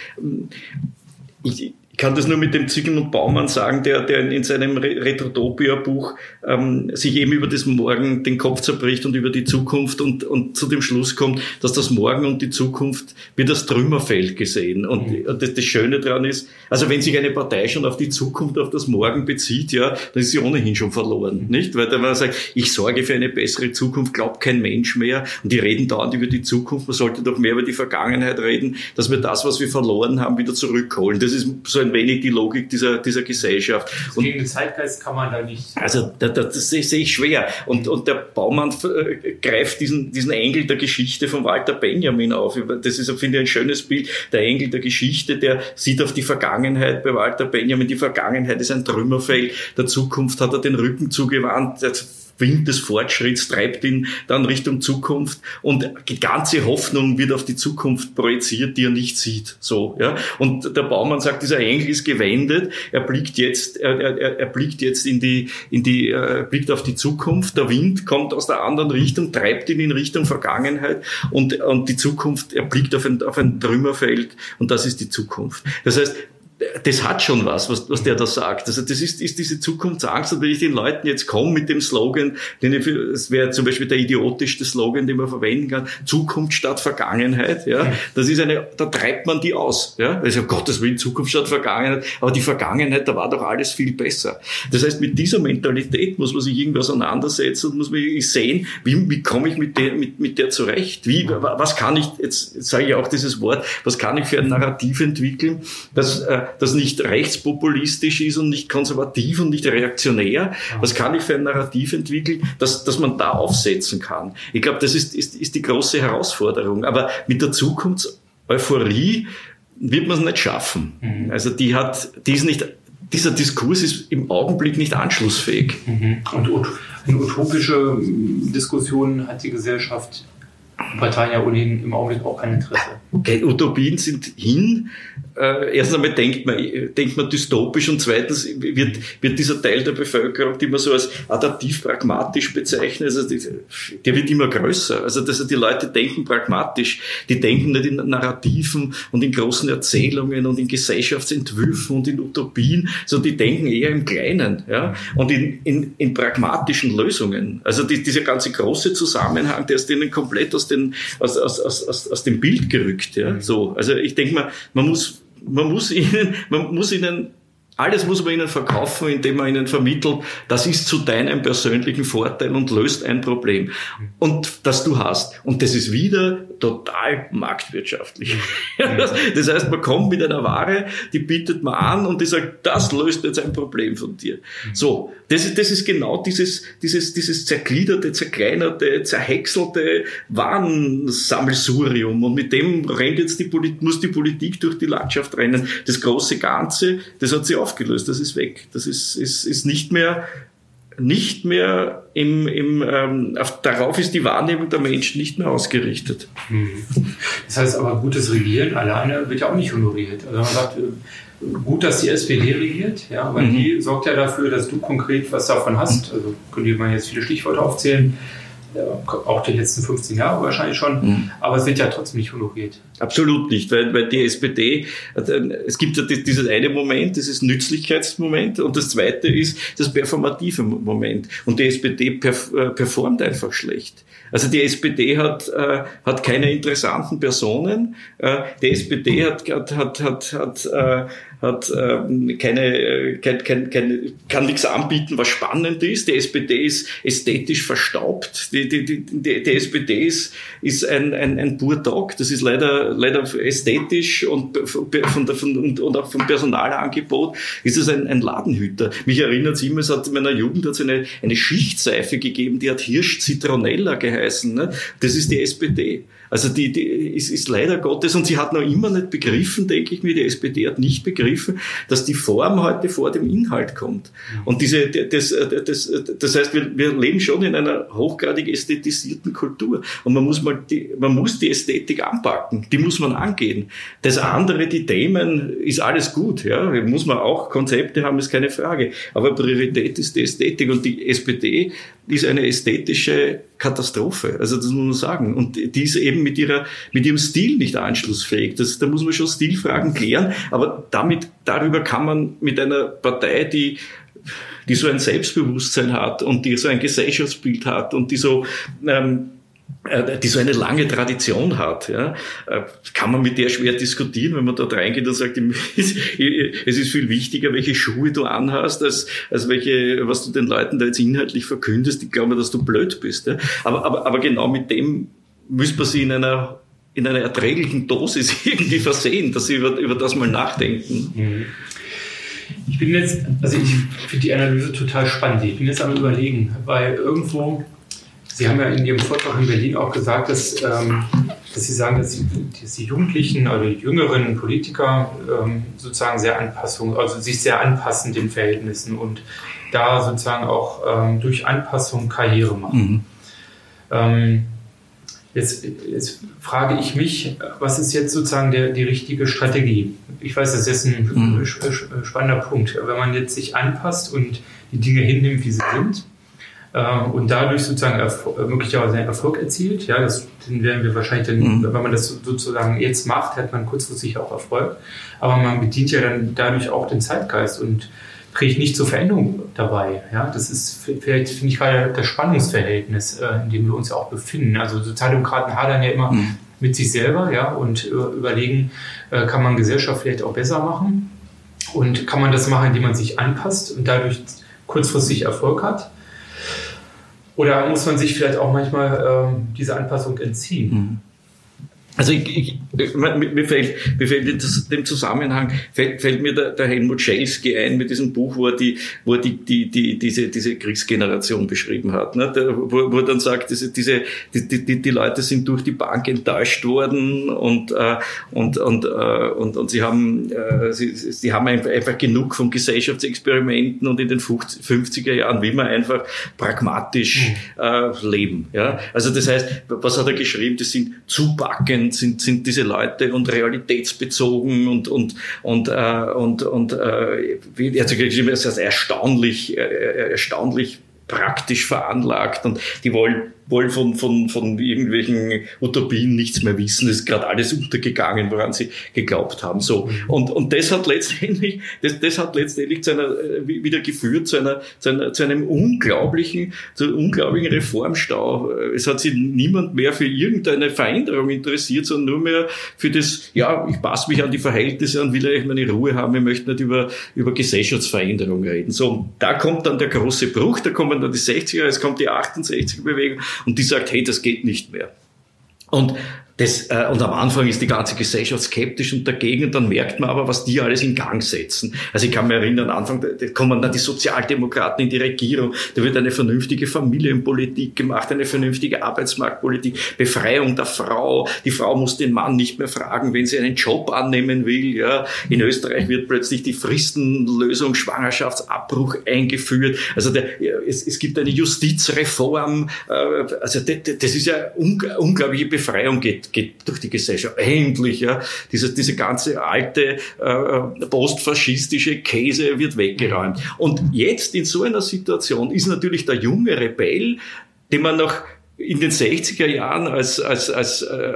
ich, ich kann das nur mit dem Zygmunt Baumann sagen, der, der in seinem Retrotopia-Buch ähm, sich eben über das Morgen den Kopf zerbricht und über die Zukunft und, und zu dem Schluss kommt, dass das Morgen und die Zukunft wird das Trümmerfeld gesehen. Und mhm. das, das Schöne daran ist, also wenn sich eine Partei schon auf die Zukunft, auf das Morgen bezieht, ja, dann ist sie ohnehin schon verloren, nicht? Weil wenn man sagt, ich sorge für eine bessere Zukunft, glaubt kein Mensch mehr und die reden dauernd über die Zukunft, man sollte doch mehr über die Vergangenheit reden, dass wir das, was wir verloren haben, wieder zurückholen. Das ist so ein ein wenig die Logik dieser, dieser Gesellschaft. Und gegen den Zeitgeist kann man da nicht. Also das, das sehe ich schwer. Und, und der Baumann äh, greift diesen, diesen Engel der Geschichte von Walter Benjamin auf. Das ist, finde ich, ein schönes Bild. Der Engel der Geschichte, der sieht auf die Vergangenheit bei Walter Benjamin. Die Vergangenheit ist ein Trümmerfeld. Der Zukunft hat er den Rücken zugewandt Wind des Fortschritts treibt ihn dann Richtung Zukunft und die ganze Hoffnung wird auf die Zukunft projiziert, die er nicht sieht. So, ja. Und der Baumann sagt, dieser Engel ist gewendet, er blickt jetzt, er, er, er blickt jetzt in die, in die, er blickt auf die Zukunft, der Wind kommt aus der anderen Richtung, treibt ihn in Richtung Vergangenheit und, und die Zukunft, er blickt auf ein, auf ein Trümmerfeld und das ist die Zukunft. Das heißt, das hat schon was, was, was der da sagt. Also das ist, ist diese Zukunftsangst. Und wenn ich den Leuten jetzt komme mit dem Slogan, den ich, das wäre zum Beispiel der idiotischste Slogan, den man verwenden kann, Zukunft statt Vergangenheit, ja, das ist eine, da treibt man die aus, ja, also Gottes Willen, Zukunft statt Vergangenheit, aber die Vergangenheit, da war doch alles viel besser. Das heißt, mit dieser Mentalität muss man sich irgendwie auseinandersetzen und muss man sehen, wie, wie komme ich mit der, mit, mit der zurecht? Wie, was kann ich, jetzt, jetzt sage ich auch dieses Wort, was kann ich für ein Narrativ entwickeln, dass, äh, das nicht rechtspopulistisch ist und nicht konservativ und nicht reaktionär. Was kann ich für ein Narrativ entwickeln, dass, dass man da aufsetzen kann? Ich glaube, das ist, ist, ist die große Herausforderung. Aber mit der Zukunftseuphorie wird man es nicht schaffen. Mhm. Also die hat, die ist nicht, dieser Diskurs ist im Augenblick nicht anschlussfähig. Mhm. Und eine utopische Diskussion hat die Gesellschaft Parteien ja ohnehin im Augenblick auch kein Interesse. Okay, Utopien sind hin äh, erstens einmal denkt man, denkt man dystopisch und zweitens wird, wird dieser Teil der Bevölkerung, die man so als adaptiv pragmatisch bezeichnet, also die, der wird immer größer. Also das, die Leute denken pragmatisch, die denken nicht in Narrativen und in großen Erzählungen und in Gesellschaftsentwürfen und in Utopien, sondern die denken eher im Kleinen ja? und in, in, in pragmatischen Lösungen. Also die, dieser ganze große Zusammenhang, der ist denen komplett aus, den, aus, aus, aus, aus dem Bild gerückt. Ja? So, also ich denke mal, man muss man muss ihnen, man muss ihnen alles muss man ihnen verkaufen, indem man ihnen vermittelt, das ist zu deinem persönlichen Vorteil und löst ein Problem. Und das du hast. Und das ist wieder total marktwirtschaftlich. das heißt, man kommt mit einer Ware, die bietet man an und die sagt, das löst jetzt ein Problem von dir. So. Das ist, das ist genau dieses, dieses, dieses zergliederte, zerkleinerte, zerhäckselte Warensammelsurium. Und mit dem rennt jetzt die Politik, muss die Politik durch die Landschaft rennen. Das große Ganze, das hat sie aufgelöst. Das ist weg. Das ist, ist, ist nicht mehr, nicht mehr im, im ähm, auf, darauf ist die Wahrnehmung der Menschen nicht mehr ausgerichtet. Mhm. Das heißt aber, gutes Regieren alleine wird ja auch nicht honoriert. Also man sagt, gut, dass die SPD regiert, ja, weil mhm. die sorgt ja dafür, dass du konkret was davon hast. Also könnte man jetzt viele Stichworte aufzählen, auch die letzten 15 Jahre wahrscheinlich schon, mhm. aber es wird ja trotzdem nicht honoriert. Absolut nicht, weil, weil die SPD, es gibt ja dieses eine Moment, dieses Nützlichkeitsmoment und das zweite ist das performative Moment und die SPD performt einfach schlecht. Also die SPD hat, äh, hat keine interessanten Personen. Äh, die SPD hat, hat, hat, hat, hat, äh, hat ähm, keine, kein, kein, kein, kann nichts anbieten, was spannend ist. Die SPD ist ästhetisch verstaubt. Die, die, die, die, SPD ist, ist ein, ein, ein Burdog. Das ist leider, leider ästhetisch und, von der, von, und, und auch vom Personalangebot ist es ein, ein Ladenhüter. Mich erinnert es immer, es hat in meiner Jugend hat eine, eine Schichtseife gegeben, die hat Hirsch Zitronella geheißen. Ne? Das ist die SPD. Also die, die ist, ist leider Gottes, und sie hat noch immer nicht begriffen, denke ich mir, die SPD hat nicht begriffen, dass die Form heute vor dem Inhalt kommt. Und diese, das, das, das heißt, wir, wir leben schon in einer hochgradig ästhetisierten Kultur. Und man muss mal die, man muss die Ästhetik anpacken. Die muss man angehen. Das andere, die Themen, ist alles gut, ja. Muss man auch Konzepte haben, ist keine Frage. Aber Priorität ist die Ästhetik. Und die SPD ist eine ästhetische Katastrophe. Also das muss man sagen. Und die ist eben mit ihrer, mit ihrem Stil nicht anschlussfähig. Das, da muss man schon Stilfragen klären. Aber damit, darüber kann man mit einer Partei, die die so ein Selbstbewusstsein hat und die so ein Gesellschaftsbild hat und die so ähm, äh, die so eine lange Tradition hat, ja, äh, kann man mit der schwer diskutieren, wenn man dort reingeht und sagt, es ist viel wichtiger, welche Schuhe du anhast, als, als welche, was du den Leuten da jetzt inhaltlich verkündest. Ich glaube, dass du blöd bist. Ja. Aber, aber, aber genau mit dem müsste man sie in einer in einer erträglichen Dosis irgendwie versehen, dass sie über, über das mal nachdenken. Ich bin jetzt, also ich finde die Analyse total spannend. Ich bin jetzt am überlegen, weil irgendwo Sie haben ja in Ihrem Vortrag in Berlin auch gesagt, dass, ähm, dass Sie sagen, dass die, dass die Jugendlichen oder die jüngeren Politiker ähm, sozusagen sehr Anpassung, also sich sehr anpassen den Verhältnissen und da sozusagen auch ähm, durch Anpassung Karriere machen. Mhm. Ähm, jetzt, jetzt, frage ich mich, was ist jetzt sozusagen der, die richtige Strategie? Ich weiß, das ist ein mhm. spannender Punkt. Wenn man jetzt sich anpasst und die Dinge hinnimmt, wie sie sind, und dadurch sozusagen Erf möglicherweise einen Erfolg erzielt. Ja, das den werden wir wahrscheinlich dann, mhm. wenn man das sozusagen jetzt macht, hat man kurzfristig auch Erfolg. Aber man bedient ja dann dadurch auch den Zeitgeist und trägt nicht zur Veränderung dabei. Ja, das ist vielleicht, finde ich, gerade das Spannungsverhältnis, äh, in dem wir uns ja auch befinden. Also Sozialdemokraten hadern ja immer mhm. mit sich selber, ja, und äh, überlegen, äh, kann man Gesellschaft vielleicht auch besser machen? Und kann man das machen, indem man sich anpasst und dadurch kurzfristig Erfolg hat? Oder muss man sich vielleicht auch manchmal ähm, diese Anpassung entziehen? Mhm. Also ich, ich, mir fällt, mir fällt in dem Zusammenhang fällt, fällt mir der, der Helmut Schelsky ein mit diesem Buch, wo er die, wo er die, die, die, diese, diese Kriegsgeneration beschrieben hat, ne? Der, wo, wo er dann sagt, diese, diese, die, die, die Leute sind durch die Bank enttäuscht worden und, äh, und, und, äh, und, und sie haben, äh, sie, sie haben einfach genug von Gesellschaftsexperimenten und in den 50er Jahren will man einfach pragmatisch mhm. äh, leben. Ja? Also das heißt, was hat er geschrieben? Das sind Zubacken sind, sind diese Leute und realitätsbezogen und, und, und, äh, und, und äh, wie, also ist erstaunlich, äh, erstaunlich praktisch veranlagt und die wollen wollen von, von, von irgendwelchen Utopien nichts mehr wissen. Es ist gerade alles untergegangen, woran sie geglaubt haben. So. Mhm. Und, und das hat letztendlich, das, das hat letztendlich zu einer, äh, wieder geführt zu einer, zu einer, zu einem unglaublichen, zu einem unglaublichen Reformstau. Es hat sich niemand mehr für irgendeine Veränderung interessiert, sondern nur mehr für das, ja, ich passe mich an die Verhältnisse an, will eigentlich meine Ruhe haben, ich möchte nicht über, über Gesellschaftsveränderung reden. So, da kommt dann der große Bruch, da kommen dann die 60er, es kommt die 68er Bewegung und die sagt, hey, das geht nicht mehr. Und das, äh, und am Anfang ist die ganze Gesellschaft skeptisch und dagegen, und dann merkt man aber, was die alles in Gang setzen. Also ich kann mich erinnern, am Anfang da kommen dann die Sozialdemokraten in die Regierung, da wird eine vernünftige Familienpolitik gemacht, eine vernünftige Arbeitsmarktpolitik, Befreiung der Frau, die Frau muss den Mann nicht mehr fragen, wenn sie einen Job annehmen will. Ja. In Österreich wird plötzlich die Fristenlösung Schwangerschaftsabbruch eingeführt. Also der, es, es gibt eine Justizreform, äh, also das, das ist ja unglaubliche Befreiung geht geht durch die Gesellschaft. Endlich, ja. Diese, diese ganze alte äh, postfaschistische Käse wird weggeräumt. Und jetzt in so einer Situation ist natürlich der junge Rebell, den man noch in den 60er Jahren als, als, als, äh,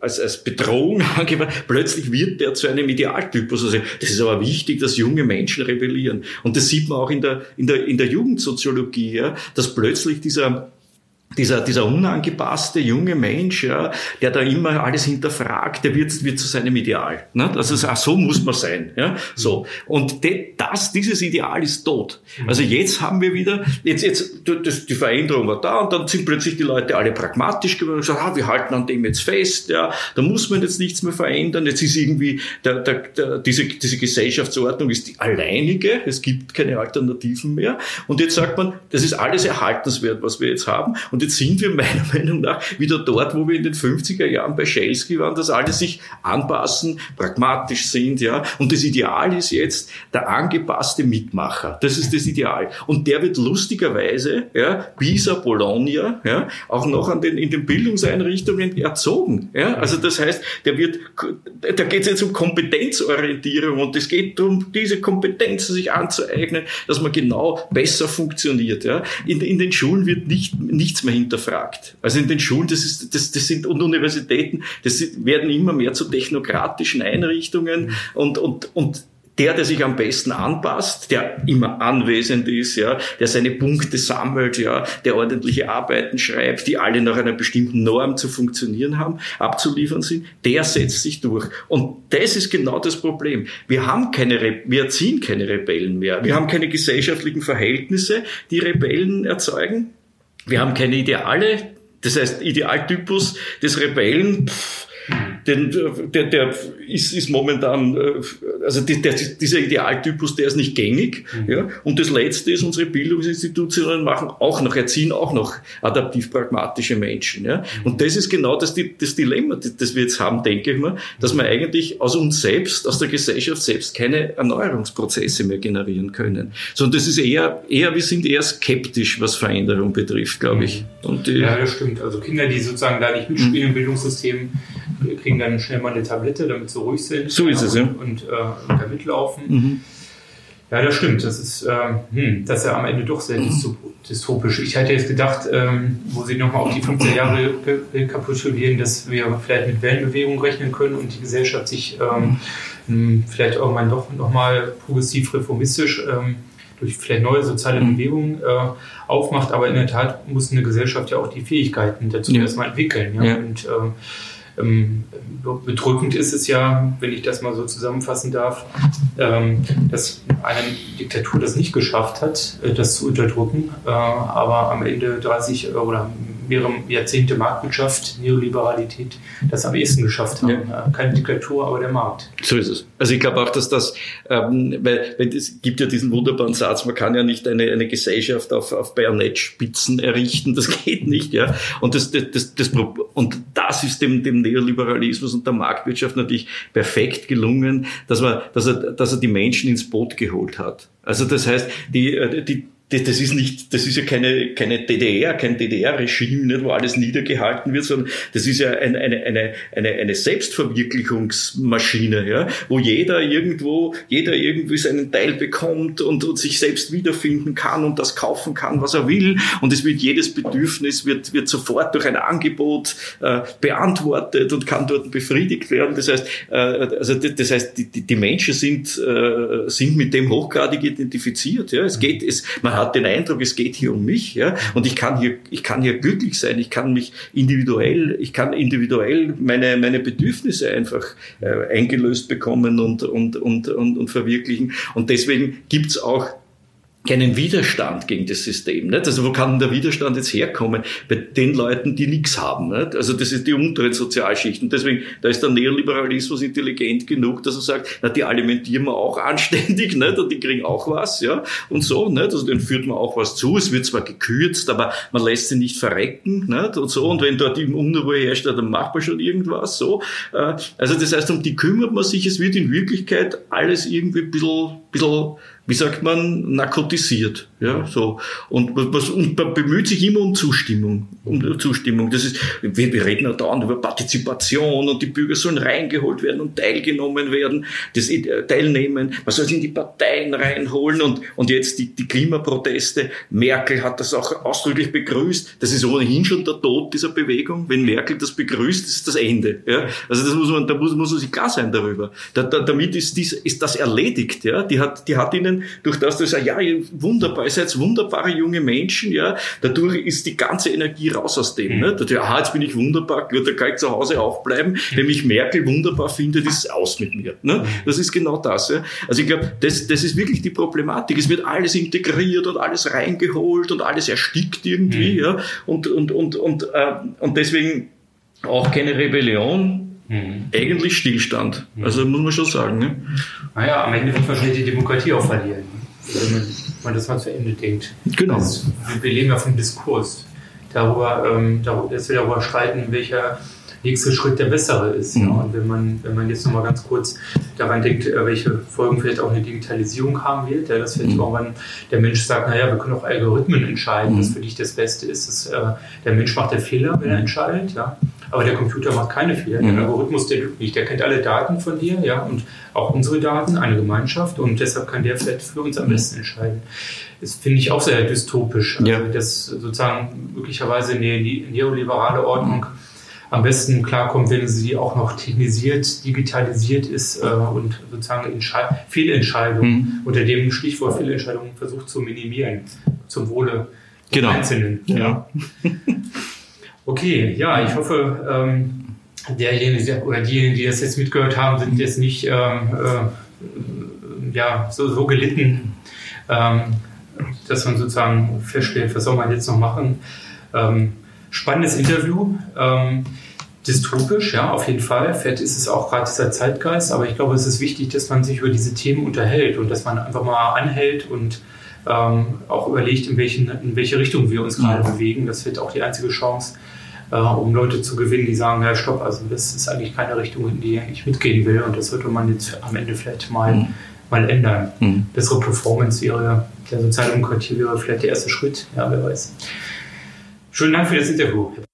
als, als Bedrohung angegeben, plötzlich wird der zu einem Idealtypus. Also das ist aber wichtig, dass junge Menschen rebellieren. Und das sieht man auch in der, in der, in der Jugendsoziologie, ja, dass plötzlich dieser dieser, dieser unangepasste junge Mensch, ja, der da immer alles hinterfragt, der wird, wird zu seinem Ideal. Ne? Also ach, so muss man sein. Ja? So. Und de, das, dieses Ideal ist tot. Also jetzt haben wir wieder, jetzt, jetzt das, die Veränderung war da und dann sind plötzlich die Leute alle pragmatisch geworden und gesagt, ah, wir halten an dem jetzt fest, ja, da muss man jetzt nichts mehr verändern. Jetzt ist irgendwie der, der, der, diese, diese Gesellschaftsordnung ist die alleinige, es gibt keine Alternativen mehr. Und jetzt sagt man, das ist alles erhaltenswert, was wir jetzt haben. Und jetzt sind wir meiner Meinung nach wieder dort, wo wir in den 50er Jahren bei Schelsky waren, dass alle sich anpassen, pragmatisch sind, ja. Und das Ideal ist jetzt der angepasste Mitmacher. Das ist das Ideal. Und der wird lustigerweise, ja, Pisa, Bologna, ja, auch noch an den, in den Bildungseinrichtungen erzogen, ja. Also das heißt, der wird, da geht es jetzt um Kompetenzorientierung und es geht darum, diese Kompetenzen sich anzueignen, dass man genau besser funktioniert, ja. In, in den Schulen wird nicht, nichts mehr hinterfragt. Also in den Schulen, das, ist, das, das sind und Universitäten, das werden immer mehr zu technokratischen Einrichtungen und, und, und der, der sich am besten anpasst, der immer anwesend ist, ja, der seine Punkte sammelt, ja, der ordentliche Arbeiten schreibt, die alle nach einer bestimmten Norm zu funktionieren haben, abzuliefern sind, der setzt sich durch. Und das ist genau das Problem. Wir haben keine, Re wir erziehen keine Rebellen mehr. Wir haben keine gesellschaftlichen Verhältnisse, die Rebellen erzeugen. Wir haben keine Ideale, das heißt Idealtypus des Rebellen. Pff, den, der, der ist, ist momentan, äh, also die, der, dieser Idealtypus, der ist nicht gängig. Mhm. Ja? Und das Letzte ist, unsere Bildungsinstitutionen machen auch noch, erziehen auch noch adaptiv-pragmatische Menschen. Ja? Mhm. Und das ist genau das, das Dilemma, das wir jetzt haben, denke ich mal, dass wir eigentlich aus uns selbst, aus der Gesellschaft selbst keine Erneuerungsprozesse mehr generieren können. Sondern das ist eher, eher wir sind eher skeptisch, was Veränderung betrifft, glaube ich. Mhm. Und die, ja, das stimmt. Also Kinder, die sozusagen da nicht mitspielen im Bildungssystem, kriegen dann schnell mal eine Tablette, damit sie ruhig sind. So ist es, ja. Und, und äh, da mitlaufen. Mhm. Ja, das stimmt. Das ist, ähm, hm, das ist ja am Ende doch sehr dystopisch. Ich hätte jetzt gedacht, ähm, wo Sie nochmal auf die 15 Jahre rekapitulieren, dass wir vielleicht mit Wellenbewegung rechnen können und die Gesellschaft sich ähm, hm, vielleicht irgendwann doch nochmal progressiv reformistisch ähm, durch vielleicht neue soziale mhm. Bewegungen äh, aufmacht. Aber in der Tat muss eine Gesellschaft ja auch die Fähigkeiten dazu ja. erstmal entwickeln. Ja? ja. Und ähm, bedrückend ist es ja, wenn ich das mal so zusammenfassen darf, ähm, dass eine Diktatur das nicht geschafft hat, äh, das zu unterdrücken, äh, aber am Ende 30 oder mehrere Jahrzehnte Marktwirtschaft, Neoliberalität das am ehesten geschafft haben. Ja. Keine Diktatur, aber der Markt. So ist es. Also ich glaube auch, dass das, ähm, weil, weil es gibt ja diesen wunderbaren Satz, man kann ja nicht eine, eine Gesellschaft auf, auf Bayonettspitzen errichten, das geht nicht, ja. Und das, das, das, das, und das ist dem, dem Neoliberalismus und der Marktwirtschaft natürlich perfekt gelungen, dass man, dass er, dass er die Menschen ins Boot geholt hat. Also das heißt, die, äh, die, das, das ist nicht, das ist ja keine, keine DDR, kein DDR-Regime, wo alles niedergehalten wird, sondern das ist ja eine, eine, eine, eine, eine Selbstverwirklichungsmaschine, ja, wo jeder irgendwo, jeder irgendwie seinen Teil bekommt und, und sich selbst wiederfinden kann und das kaufen kann, was er will. Und es wird jedes Bedürfnis wird, wird sofort durch ein Angebot äh, beantwortet und kann dort befriedigt werden. Das heißt, äh, also das heißt, die, die Menschen sind, äh, sind mit dem hochgradig identifiziert. Ja. Es geht, es, man hat den Eindruck, es geht hier um mich, ja, und ich kann hier, ich kann hier glücklich sein, ich kann mich individuell, ich kann individuell meine, meine Bedürfnisse einfach äh, eingelöst bekommen und, und, und, und, und verwirklichen. Und deswegen gibt's auch keinen Widerstand gegen das System. Nicht? Also wo kann der Widerstand jetzt herkommen? Bei den Leuten, die nichts haben. Nicht? Also das ist die unteren Sozialschichten. Deswegen, da ist der Neoliberalismus intelligent genug, dass er sagt, na, die alimentieren wir auch anständig, nicht? und die kriegen auch was, ja, und so. Nicht? Also denen führt man auch was zu. Es wird zwar gekürzt, aber man lässt sie nicht verrecken, nicht? und so. Und wenn dort im Unruhe herrscht, dann macht man schon irgendwas, so. Äh, also das heißt, um die kümmert man sich. Es wird in Wirklichkeit alles irgendwie ein bisschen, bisschen wie sagt man, narkotisiert. Ja, so. Und, was, und man bemüht sich immer um Zustimmung. Um Zustimmung. Das ist, wir, wir reden ja dauernd über Partizipation und die Bürger sollen reingeholt werden und teilgenommen werden, das äh, teilnehmen. Man soll sich in die Parteien reinholen und, und jetzt die, die Klimaproteste. Merkel hat das auch ausdrücklich begrüßt. Das ist ohnehin schon der Tod dieser Bewegung. Wenn Merkel das begrüßt, das ist das Ende. Ja? Also das muss man, da muss, muss man sich klar sein darüber. Da, da, damit ist, dies, ist das erledigt. Ja? Die hat, die hat ihnen durch das sagst, ja, wunderbar, seid wunderbare junge Menschen, ja, dadurch ist die ganze Energie raus aus dem. Mhm. Ne? Da, aha, jetzt bin ich wunderbar, gut, da kann ich zu Hause auch bleiben. Mhm. Wenn mich Merkel wunderbar findet, ist es aus mit mir. Ne? Mhm. Das ist genau das. Ja? Also ich glaube, das, das ist wirklich die Problematik. Es wird alles integriert und alles reingeholt und alles erstickt irgendwie. Mhm. Ja? Und, und, und, und, äh, und deswegen auch keine Rebellion, Mhm. Eigentlich Stillstand. Mhm. Also muss man schon sagen. Ne? Naja, am Ende wird wahrscheinlich die Demokratie auch verlieren. Man, das mal zu Ende denkt. Genau. Also, wir leben ja vom Diskurs. Darüber, ähm, dass wir darüber streiten, welcher nächste Schritt der bessere ist. Mhm. Ja. Und wenn man, wenn man jetzt nochmal ganz kurz daran denkt, äh, welche Folgen vielleicht auch eine Digitalisierung haben wird, ja, dass vielleicht mhm. irgendwann der Mensch sagt, naja, wir können auch Algorithmen entscheiden, mhm. was für dich das Beste ist. Dass, äh, der Mensch macht den Fehler, wenn er mhm. entscheidet, ja. Aber der Computer macht keine Fehler. Der mhm. Algorithmus, der lügt nicht. Der kennt alle Daten von dir, ja, und auch unsere Daten, eine Gemeinschaft, und deshalb kann der vielleicht für uns am mhm. besten entscheiden. Das finde ich auch sehr dystopisch. Also, ja. dass sozusagen möglicherweise eine neoliberale Ordnung am besten klarkommt, wenn sie auch noch technisiert, digitalisiert ist äh, und sozusagen Entschei Fehlentscheidungen mhm. unter dem Stichwort Fehlentscheidungen versucht zu minimieren zum Wohle genau. der Einzelnen. Ja. okay, ja, ich hoffe, ähm, derjenige oder diejenigen, die das jetzt mitgehört haben, sind jetzt nicht ähm, äh, ja, so, so gelitten, ähm, dass man sozusagen feststellt, was soll man jetzt noch machen. Ähm, spannendes Interview. Ähm, dystopisch, ja, auf jeden Fall. Vielleicht ist es auch gerade dieser Zeitgeist, aber ich glaube, es ist wichtig, dass man sich über diese Themen unterhält und dass man einfach mal anhält und ähm, auch überlegt, in, welchen, in welche Richtung wir uns gerade ja. bewegen. Das wird auch die einzige Chance, äh, um Leute zu gewinnen, die sagen, ja, stopp, also das ist eigentlich keine Richtung, in die ich mitgehen will und das sollte man jetzt am Ende vielleicht mal, mhm. mal ändern. Mhm. Bessere Performance wäre, der Sozialdemokratie wäre vielleicht der erste Schritt, ja, wer weiß. Schönen Dank für das Interview, Herr